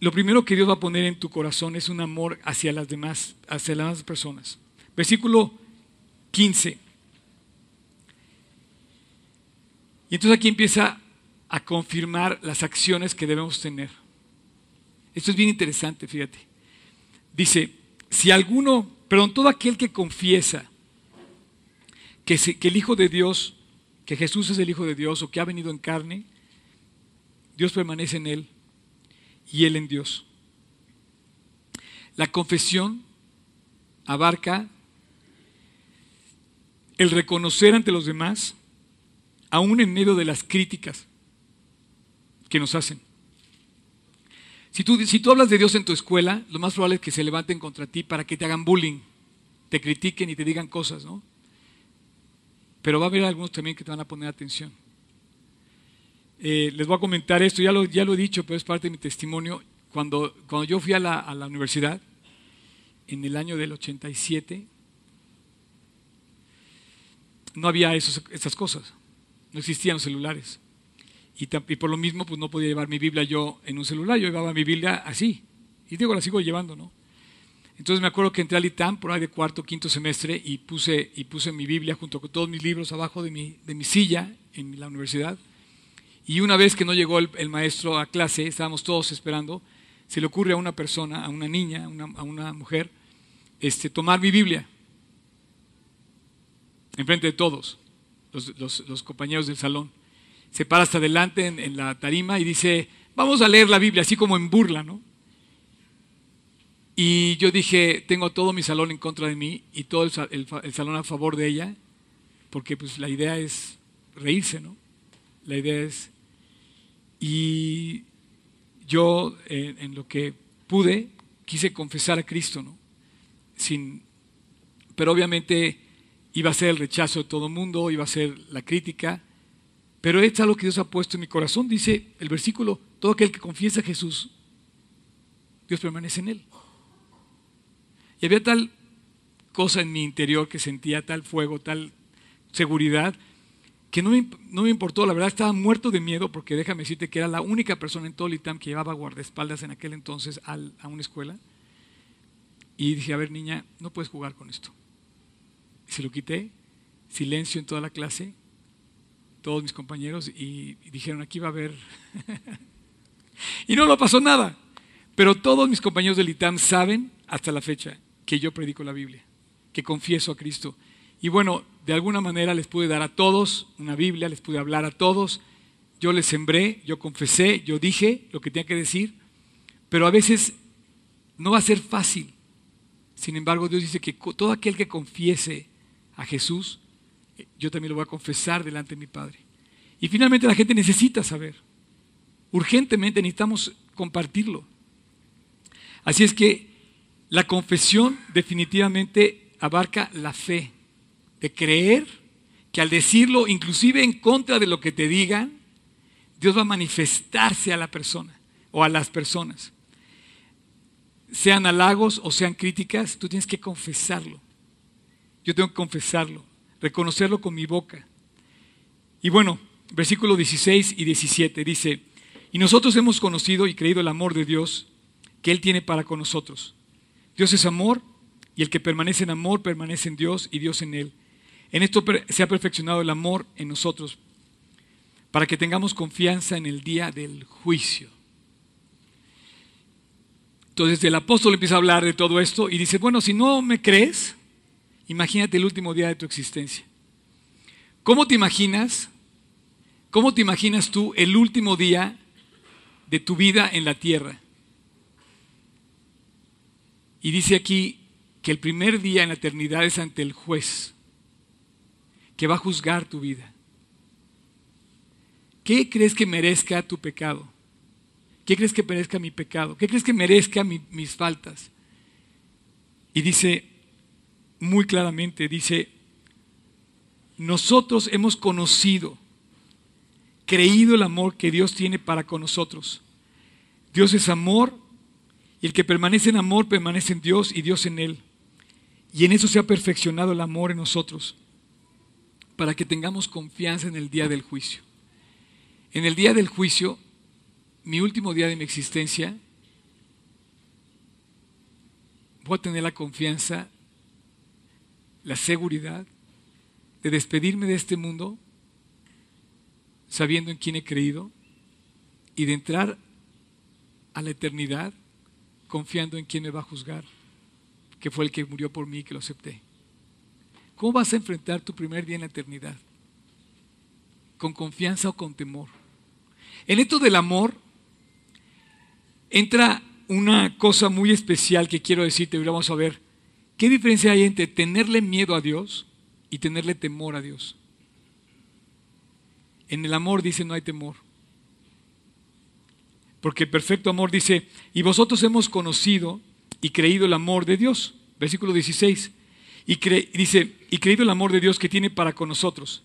[SPEAKER 1] lo primero que Dios va a poner en tu corazón es un amor hacia las demás, hacia las demás personas. Versículo 15. Y entonces aquí empieza a confirmar las acciones que debemos tener. Esto es bien interesante, fíjate. Dice, si alguno, perdón, todo aquel que confiesa que, el Hijo de Dios que Jesús es el Hijo de Dios o que ha venido en carne, Dios permanece en Él y Él en Dios. La confesión abarca el reconocer ante los demás, aún en medio de las críticas que nos hacen. Si tú, si tú hablas de Dios en tu escuela, lo más probable es que se levanten contra ti para que te hagan bullying, te critiquen y te digan cosas, ¿no? Pero va a haber algunos también que te van a poner atención. Eh, les voy a comentar esto, ya lo, ya lo he dicho, pero es parte de mi testimonio. Cuando, cuando yo fui a la, a la universidad, en el año del 87, no había esas cosas, no existían los celulares. Y, por lo mismo, pues no podía llevar mi Biblia yo en un celular, yo llevaba mi Biblia así. Y digo, la sigo llevando, ¿no? Entonces me acuerdo que entré al ITAM por ahí de cuarto, quinto semestre y puse, y puse mi Biblia junto con todos mis libros abajo de mi, de mi silla en la universidad. Y una vez que no llegó el, maestro a clase, estábamos todos esperando, se le ocurre a una persona, a una niña, a una mujer, este, tomar mi Biblia enfrente de todos, los compañeros del salón se para hasta adelante en, la tarima y dice, vamos a leer la Biblia, así como en burla, ¿no? Y yo dije, tengo todo mi salón en contra de mí y todo el, salón a favor de ella, porque pues la idea es reírse, ¿no? La idea es... Y yo en lo que pude quise confesar a Cristo, ¿no? Sin, pero obviamente iba a ser el rechazo de todo el mundo, iba a ser la crítica, pero es algo que Dios ha puesto en mi corazón. Dice el versículo, todo aquel que confiesa a Jesús, Dios permanece en él. Y había tal cosa en mi interior que sentía tal fuego, tal seguridad, que no me, no me, importó, la verdad estaba muerto de miedo porque déjame decirte que era la única persona en todo el que llevaba guardaespaldas en aquel entonces a una escuela. Y dije, a ver niña, no puedes jugar con esto. Y se lo quité, silencio en toda la clase, todos mis compañeros y, dijeron, aquí va a haber... <laughs> y no lo pasó nada. Pero todos mis compañeros del ITAM saben hasta la fecha que yo predico la Biblia, que confieso a Cristo. Y bueno, de alguna manera les pude dar a todos una Biblia, les pude hablar a todos. Yo les sembré, yo confesé, yo dije lo que tenía que decir, pero a veces no va a ser fácil. Sin embargo, Dios dice que todo aquel que confiese a Jesús yo también lo voy a confesar delante de mi Padre. Y finalmente la gente necesita saber. Urgentemente necesitamos compartirlo. Así es que la confesión definitivamente abarca la fe, de creer que al decirlo, inclusive en contra de lo que te digan, Dios va a manifestarse a la persona o a las personas. Sean halagos o sean críticas, tú tienes que confesarlo. Yo tengo que confesarlo reconocerlo con mi boca. Y bueno, versículos 16 y 17 dice, y nosotros hemos conocido y creído el amor de Dios que Él tiene para con nosotros. Dios es amor y el que permanece en amor permanece en Dios y Dios en Él. En esto se ha perfeccionado el amor en nosotros para que tengamos confianza en el día del juicio. Entonces el apóstol empieza a hablar de todo esto y dice, bueno, si no me crees, Imagínate el último día de tu existencia. ¿Cómo te imaginas? ¿Cómo te imaginas tú el último día de tu vida en la tierra? Y dice aquí que el primer día en la eternidad es ante el juez, que va a juzgar tu vida. ¿Qué crees que merezca tu pecado? ¿Qué crees que merezca mi pecado? ¿Qué crees que merezca mis faltas? Y dice, muy claramente, dice, nosotros hemos conocido, creído el amor que Dios tiene para con nosotros. Dios es amor y el que permanece en amor permanece en Dios y Dios en él. Y en eso se ha perfeccionado el amor en nosotros, para que tengamos confianza en el día del juicio. En el día del juicio, mi último día de mi existencia, voy a tener la confianza la seguridad de despedirme de este mundo sabiendo en quién he creído y de entrar a la eternidad confiando en quién me va a juzgar, que fue el que murió por mí y que lo acepté. ¿Cómo vas a enfrentar tu primer día en la eternidad? ¿Con confianza o con temor? En esto del amor entra una cosa muy especial que quiero decirte y vamos a ver ¿Qué diferencia hay entre tenerle miedo a Dios y tenerle temor a Dios. En el amor dice no hay temor. Porque el perfecto amor dice, y vosotros hemos conocido y creído el amor de Dios. Versículo 16. Y dice, y creído el amor de Dios que tiene para con nosotros.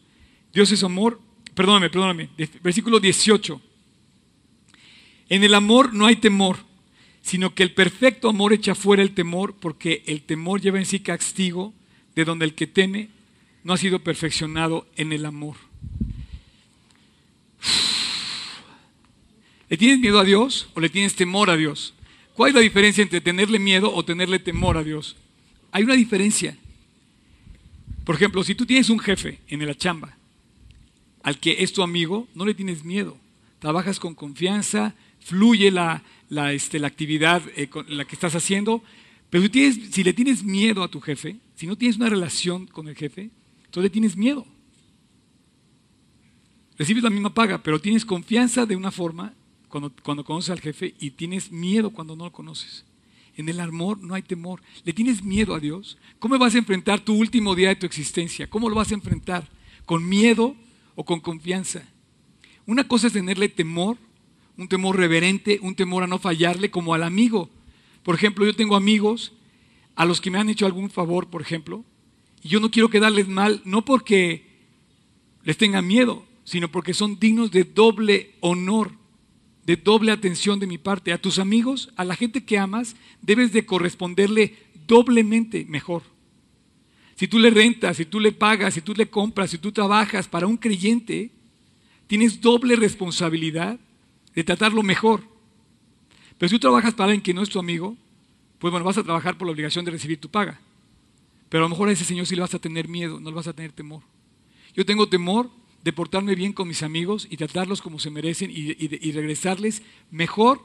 [SPEAKER 1] Dios es amor, perdóname, perdóname. Versículo 18. En el amor no hay temor, sino que el perfecto amor echa fuera el temor, porque el temor lleva en sí castigo, de donde el que teme no ha sido perfeccionado en el amor. ¿Le tienes miedo a Dios o le tienes temor a Dios? ¿Cuál es la diferencia entre tenerle miedo o tenerle temor a Dios? Hay una diferencia. Por ejemplo, si tú tienes un jefe en la chamba al que es tu amigo, no le tienes miedo. Trabajas con confianza, fluye la, la, este, la actividad eh, con la que estás haciendo. Pero si, tienes, le tienes miedo a tu jefe, si no tienes una relación con el jefe, entonces le tienes miedo. Recibes la misma paga, pero tienes confianza de una forma cuando, cuando conoces al jefe y tienes miedo cuando no lo conoces. En el amor no hay temor. ¿Le tienes miedo a Dios? ¿Cómo vas a enfrentar tu último día de tu existencia? ¿Cómo lo vas a enfrentar? ¿Con miedo o con confianza? Una cosa es tenerle temor, un temor reverente, un temor a no fallarle como al amigo. Por ejemplo, yo tengo amigos a los que me han hecho algún favor, por ejemplo, y yo no quiero quedarles mal, no porque les tenga miedo, sino porque son dignos de doble honor de doble atención de mi parte. A tus amigos, a la gente que amas, debes de corresponderle doblemente mejor. Si tú le rentas, si tú le pagas, si tú le compras, si tú trabajas para un creyente, tienes doble responsabilidad de tratarlo mejor. Pero si tú trabajas para alguien que no es tu amigo, pues bueno, vas a trabajar por la obligación de recibir tu paga. Pero a lo mejor a ese Señor sí le vas a tener miedo, no le vas a tener temor. Yo tengo temor de portarme bien con mis amigos y tratarlos como se merecen y, regresarles mejor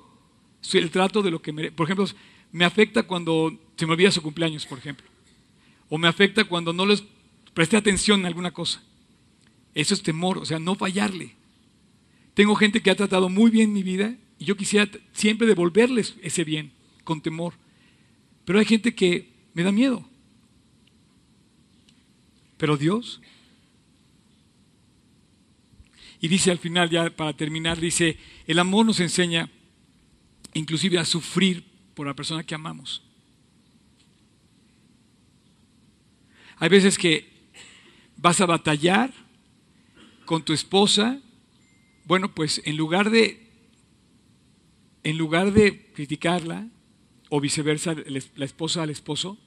[SPEAKER 1] el trato de lo que merecen. Por ejemplo, me afecta cuando se me olvida su cumpleaños, por ejemplo. O me afecta cuando no les presté atención a alguna cosa. Eso es temor, o sea, no fallarle. Tengo gente que ha tratado muy bien mi vida y yo quisiera siempre devolverles ese bien con temor. Pero hay gente que me da miedo. Pero Dios y dice al final, ya para terminar, dice, el amor nos enseña inclusive a sufrir por la persona que amamos. Hay veces que vas a batallar con tu esposa, bueno, pues en lugar de en lugar de criticarla o viceversa, la esposa al esposo,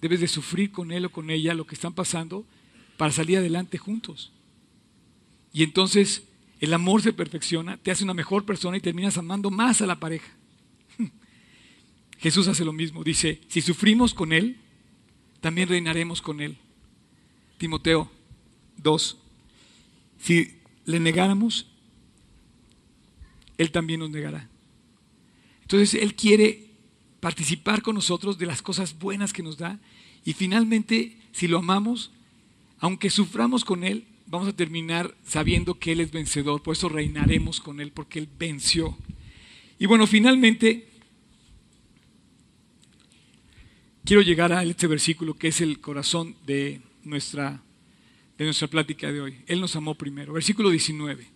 [SPEAKER 1] debes de sufrir con él o con ella lo que están pasando para salir adelante juntos. Y entonces el amor se perfecciona, te hace una mejor persona y terminas amando más a la pareja. <laughs> Jesús hace lo mismo, dice, si sufrimos con Él, también reinaremos con Él. Timoteo 2, si le negáramos, Él también nos negará. Entonces Él quiere participar con nosotros de las cosas buenas que nos da y finalmente, si lo amamos, aunque suframos con Él, vamos a terminar sabiendo que Él es vencedor, por eso reinaremos con Él, porque Él venció. Y bueno, finalmente, quiero llegar a este versículo que es el corazón de nuestra, de nuestra plática de hoy. Él nos amó primero. Versículo 19.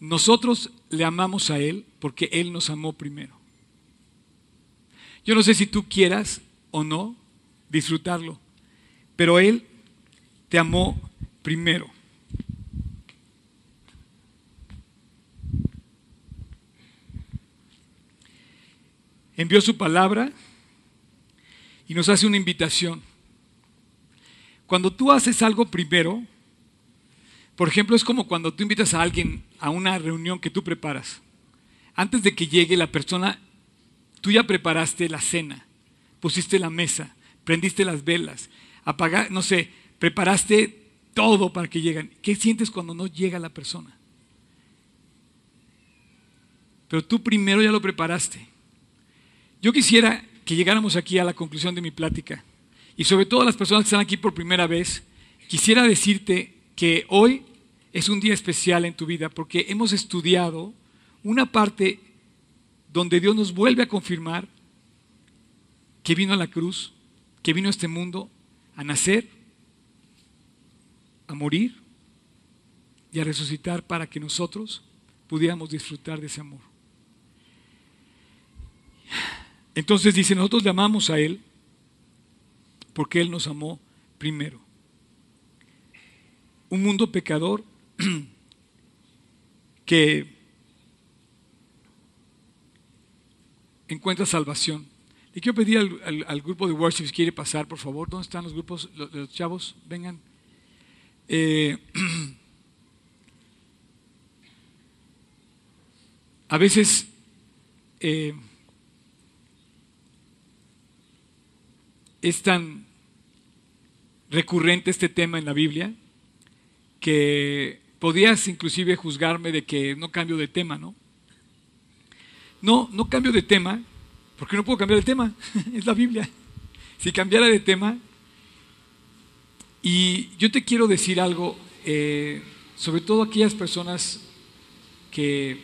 [SPEAKER 1] Nosotros le amamos a Él porque Él nos amó primero. Yo no sé si tú quieras o no disfrutarlo, pero Él te amó primero. Envió su palabra y nos hace una invitación. Cuando tú haces algo primero, por ejemplo, es como cuando tú invitas a alguien a una reunión que tú preparas. Antes de que llegue la persona, tú ya preparaste la cena, pusiste la mesa, prendiste las velas, apagaste, no sé, preparaste todo para que lleguen. ¿Qué sientes cuando no llega la persona? Pero tú primero ya lo preparaste. Yo quisiera que llegáramos aquí a la conclusión de mi plática. Y sobre todo las personas que están aquí por primera vez, quisiera decirte que hoy es un día especial en tu vida porque hemos estudiado una parte donde Dios nos vuelve a confirmar que vino a la cruz, que vino a este mundo a nacer, a morir y a resucitar para que nosotros pudiéramos disfrutar de ese amor. Entonces dice, nosotros le amamos a Él porque Él nos amó primero. Un mundo pecador <clears throat> que encuentra salvación. Le quiero pedir al, grupo de worship si quiere pasar, por favor. ¿Dónde están los grupos, los, chavos? Vengan. Eh, <clears throat> a veces eh, es tan recurrente este tema en la Biblia que podías inclusive juzgarme de que no cambio de tema, ¿no? No, no cambio de tema, porque no puedo cambiar de tema, <laughs> es la Biblia. Si cambiara de tema, y yo te quiero decir algo, eh, sobre todo aquellas personas que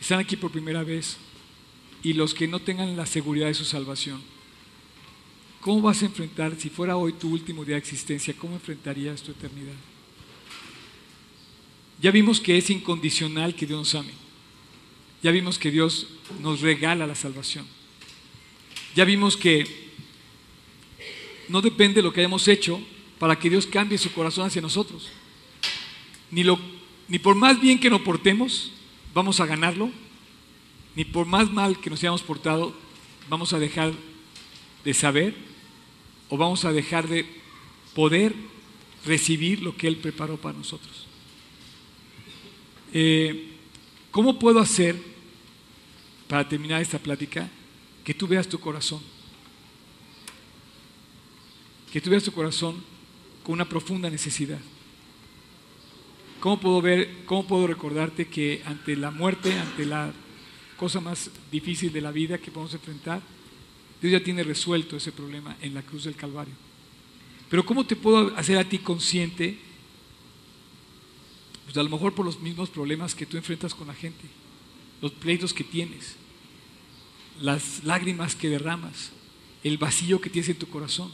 [SPEAKER 1] están aquí por primera vez y los que no tengan la seguridad de su salvación. ¿Cómo vas a enfrentar, si fuera hoy tu último día de existencia, cómo enfrentarías tu eternidad? Ya vimos que es incondicional que Dios nos ame. Ya vimos que Dios nos regala la salvación. Ya vimos que no depende de lo que hayamos hecho para que Dios cambie su corazón hacia nosotros. Ni, ni por más bien que nos portemos, vamos a ganarlo, ni por más mal que nos hayamos portado, vamos a dejar de saber o vamos a dejar de poder recibir lo que Él preparó para nosotros. Eh, ¿Cómo puedo hacer, para terminar esta plática, que tú veas tu corazón? Que tú veas tu corazón con una profunda necesidad. ¿Cómo puedo ver, cómo puedo recordarte que ante la muerte, ante la cosa más difícil de la vida que podemos enfrentar, Dios ya tiene resuelto ese problema en la cruz del Calvario? Pero ¿cómo te puedo hacer a ti consciente pues a lo mejor por los mismos problemas que tú enfrentas con la gente, los pleitos que tienes, las lágrimas que derramas, el vacío que tienes en tu corazón,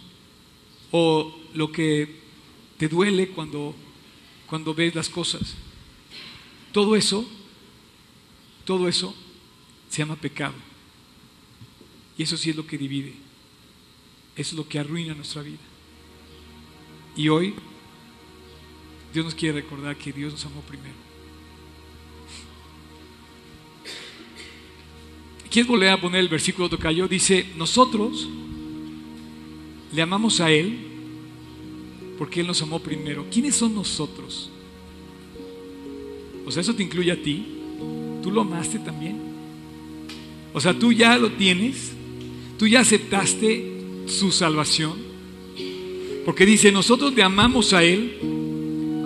[SPEAKER 1] o lo que te duele cuando, cuando ves las cosas. Todo eso, todo eso se llama pecado. Y eso sí es lo que divide. Eso es lo que arruina nuestra vida. Y hoy Dios nos quiere recordar que Dios nos amó primero. ¿Quieres volver a poner el versículo tocayo? Dice, nosotros le amamos a Él porque Él nos amó primero. ¿Quiénes son nosotros? O sea, eso te incluye a ti. ¿Tú lo amaste también? O sea, tú ya lo tienes. Tú ya aceptaste su salvación. Porque dice, nosotros le amamos a Él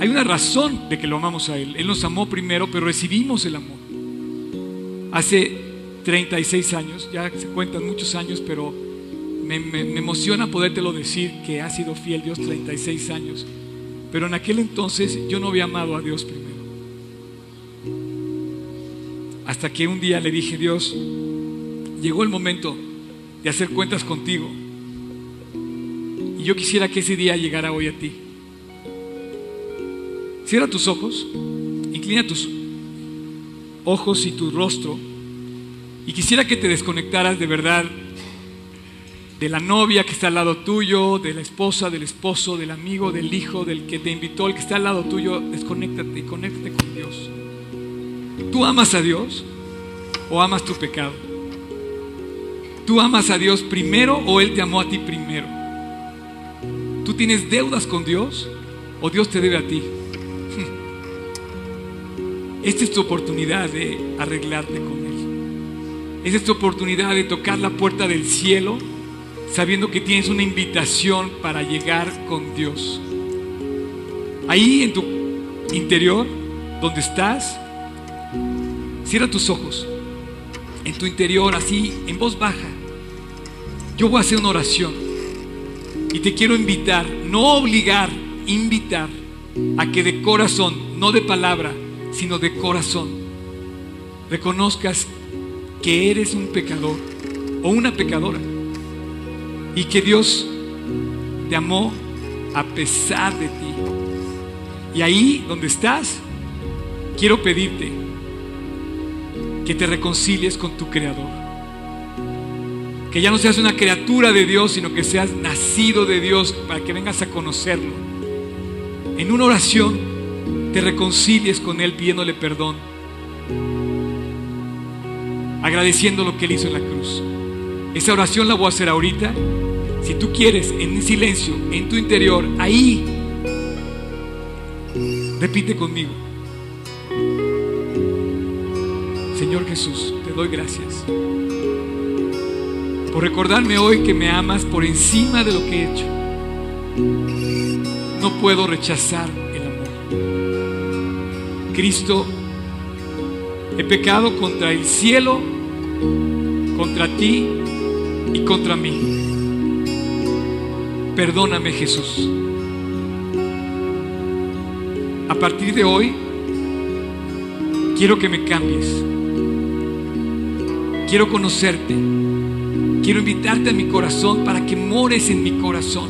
[SPEAKER 1] hay una razón de que lo amamos a Él. Él nos amó primero, pero recibimos el amor. Hace 36 años, ya se cuentan muchos años, pero me, emociona podértelo decir que ha sido fiel Dios 36 años. Pero en aquel entonces yo no había amado a Dios primero. Hasta que un día le dije, Dios, llegó el momento de hacer cuentas contigo. Y yo quisiera que ese día llegara hoy a ti. Cierra tus ojos, inclina tus ojos y tu rostro. Y quisiera que te desconectaras de verdad de la novia que está al lado tuyo, de la esposa, del esposo, del amigo, del hijo, del que te invitó, el que está al lado tuyo. Desconéctate y conéctate con Dios. ¿Tú amas a Dios o amas tu pecado? ¿Tú amas a Dios primero o Él te amó a ti primero? ¿Tú tienes deudas con Dios o Dios te debe a ti? Esta es tu oportunidad de arreglarte con Él. Esta es tu oportunidad de tocar la puerta del cielo sabiendo que tienes una invitación para llegar con Dios. Ahí en tu interior, donde estás, cierra tus ojos. En tu interior, así, en voz baja. Yo voy a hacer una oración. Y te quiero invitar, no obligar, invitar a que de corazón, no de palabra, sino de corazón, reconozcas que eres un pecador o una pecadora y que Dios te amó a pesar de ti. Y ahí donde estás, quiero pedirte que te reconcilies con tu Creador. Que ya no seas una criatura de Dios, sino que seas nacido de Dios para que vengas a conocerlo. En una oración te reconcilies con Él pidiéndole perdón, agradeciendo lo que Él hizo en la cruz. Esa oración la voy a hacer ahorita. Si tú quieres, en silencio, en tu interior, ahí, repite conmigo. Señor Jesús, te doy gracias por recordarme hoy que me amas por encima de lo que he hecho. No puedo rechazar. Cristo, he pecado contra el cielo, contra ti y contra mí. Perdóname Jesús. A partir de hoy, quiero que me cambies. Quiero conocerte. Quiero invitarte a mi corazón para que mores en mi corazón.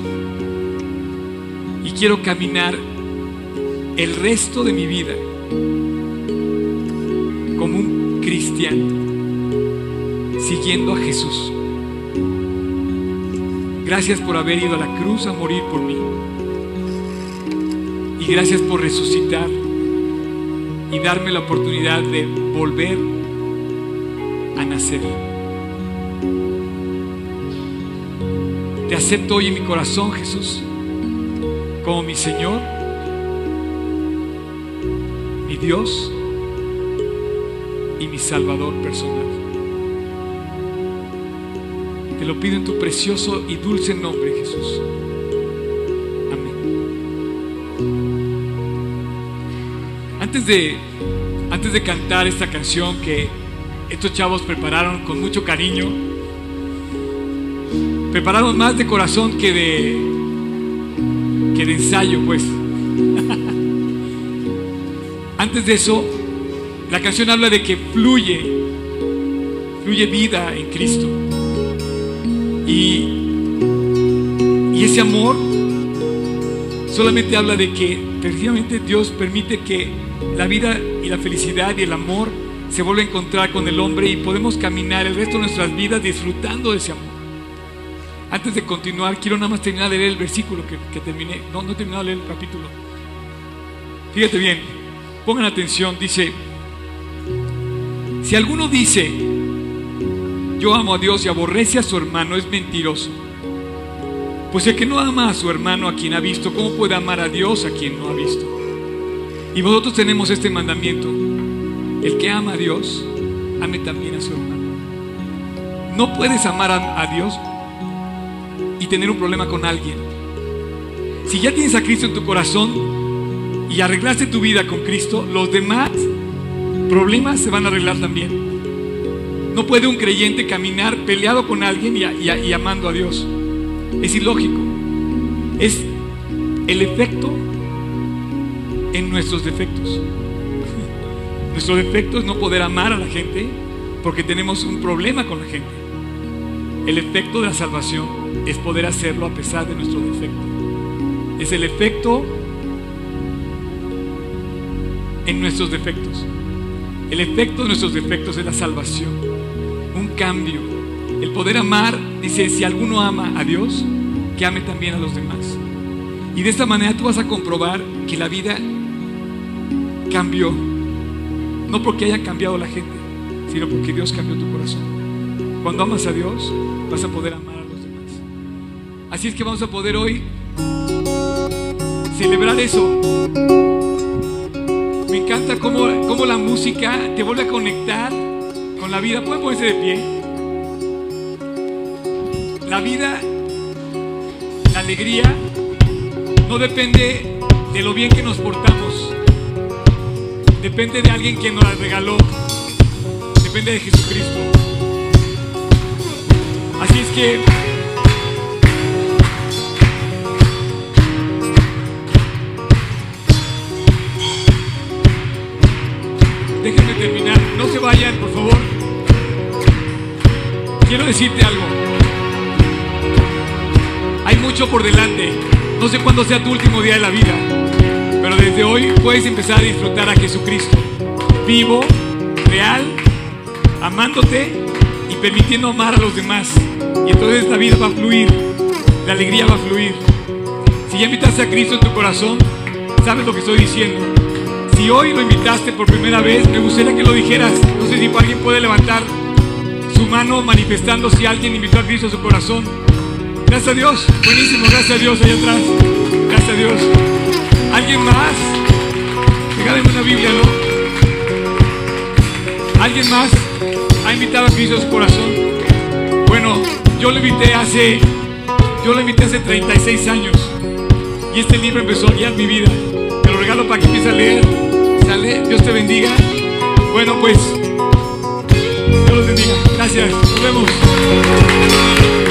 [SPEAKER 1] Y quiero caminar el resto de mi vida siguiendo a Jesús. Gracias por haber ido a la cruz a morir por mí. Y gracias por resucitar y darme la oportunidad de volver a nacer. Te acepto hoy en mi corazón, Jesús, como mi Señor, mi Dios y mi Salvador personal. Te lo pido en tu precioso y dulce nombre, Jesús. Amén. Antes de, antes de cantar esta canción que estos chavos prepararon con mucho cariño, prepararon más de corazón que de, que de ensayo, pues. <laughs> Antes de eso, la canción habla de que fluye, fluye vida en Cristo. Y, y ese amor solamente habla de que precisamente Dios permite que la vida y la felicidad y el amor se vuelvan a encontrar con el hombre y podemos caminar el resto de nuestras vidas disfrutando de ese amor. Antes de continuar, quiero nada más terminar de leer el versículo que, que terminé. No, no he terminado de leer el capítulo. Fíjate bien, pongan atención, dice, si alguno dice, yo amo a Dios y aborrece a su hermano, es mentiroso. Pues el que no ama a su hermano a quien ha visto, ¿cómo puede amar a Dios a quien no ha visto? Y vosotros tenemos este mandamiento. El que ama a Dios, ame también a su hermano. No puedes amar a Dios y tener un problema con alguien. Si ya tienes a Cristo en tu corazón y arreglaste tu vida con Cristo, los demás problemas se van a arreglar también. No puede un creyente caminar peleado con alguien y, amando a Dios. Es ilógico. Es el efecto en nuestros defectos. <laughs> Nuestro defecto es no poder amar a la gente porque tenemos un problema con la gente. El efecto de la salvación es poder hacerlo a pesar de nuestro defecto. Es el efecto en nuestros defectos. El efecto de nuestros defectos es la salvación, un cambio. El poder amar, dice, si alguno ama a Dios, que ame también a los demás. Y de esta manera tú vas a comprobar que la vida cambió. No porque haya cambiado la gente, sino porque Dios cambió tu corazón. Cuando amas a Dios, vas a poder amar a los demás. Así es que vamos a poder hoy celebrar eso. Me encanta cómo, cómo la música te vuelve a conectar con la vida. ¿Pueden ponerse de pie? La vida, la alegría, no depende de lo bien que nos portamos. Depende de alguien que nos la regaló. Depende de Jesucristo. Así es que Quiero decirte algo. Hay mucho por delante. No sé cuándo sea tu último día de la vida, pero desde hoy puedes empezar a disfrutar a Jesucristo, vivo, real, amándote y permitiendo amar a los demás. Y entonces esta vida va a fluir, la alegría va a fluir. Si ya invitaste a Cristo en tu corazón, sabes lo que estoy diciendo. Si hoy lo invitaste por primera vez, me gustaría que lo dijeras. No sé si alguien puede levantar su mano manifestando si alguien invitó a Cristo a su corazón. Gracias a Dios. Buenísimo, gracias a Dios allá atrás. Gracias a Dios. ¿Alguien más? Regálenme una Biblia, ¿no? ¿Alguien más ha invitado a Cristo a su corazón? Bueno, yo lo invité hace, yo lo invité hace 36 años. Y este libro empezó a guiar mi vida. Te lo regalo para que empieces a leer. ¿Sale? Dios te bendiga. Bueno, pues, bendiga. Gracias.